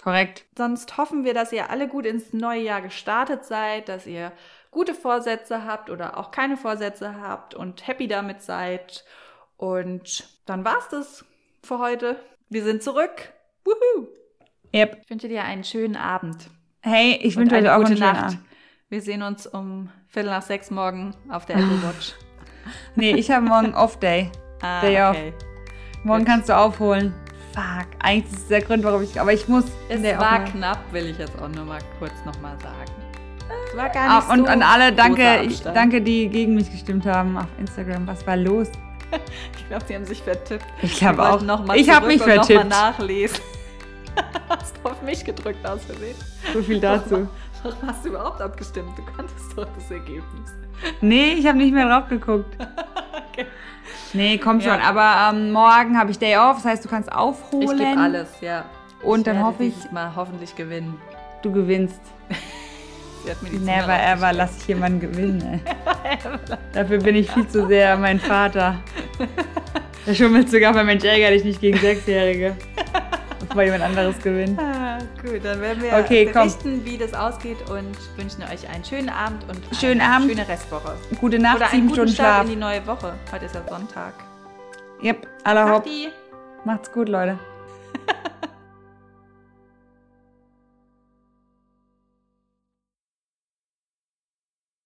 Korrekt. Sonst hoffen wir, dass ihr alle gut ins neue Jahr gestartet seid, dass ihr gute Vorsätze habt oder auch keine Vorsätze habt und happy damit seid. Und dann war's das für heute. Wir sind zurück. Wuhu! Yep. Ich wünsche dir einen schönen Abend. Hey, ich wünsche euch auch eine gute Nacht. Abend. Wir sehen uns um Viertel nach sechs morgen auf der Apple Watch. *laughs* nee, ich habe morgen *laughs* Off-Day. Ah, Day okay. off. Morgen Gut. kannst du aufholen. Fuck, eigentlich ist das der Grund, warum ich. Aber ich muss. Es war knapp, will ich jetzt auch nur mal kurz nochmal sagen. Es war gar nicht ah, Und so an alle, danke, ich, danke, die gegen mich gestimmt haben auf Instagram. Was war los? *laughs* ich glaube, sie haben sich vertippt. Ich glaube auch. Noch mal ich habe mich vertippt. Noch mal nachlesen. *laughs* Hast du auf mich gedrückt aus Versehen? So viel dazu. Warum hast du überhaupt abgestimmt? Du kanntest doch das Ergebnis. Nee, ich habe nicht mehr drauf geguckt. *laughs* okay. Nee, komm schon. Ja. Aber ähm, morgen habe ich Day off, das heißt, du kannst aufholen. Ich gebe alles, ja. Und ich dann hoffe ich. mal hoffentlich gewinnen. Du gewinnst. *laughs* Never ever lass ich jemanden gewinnen. *laughs* Dafür bin ich viel zu sehr mein Vater. Der *laughs* schummelt sogar bei Mensch ärger dich nicht gegen Sechsjährige. *laughs* Bevor jemand anderes gewinnt. Ah, gut, dann werden wir okay, berichten, komm. wie das ausgeht und wünschen euch einen schönen Abend und schönen eine Abend. schöne Restwoche. Gute Nacht, Oder sieben Stunden Schlaf. in die neue Woche. Heute ist ja Sonntag. Yep, aller Hopp. Macht's gut, Leute. *laughs*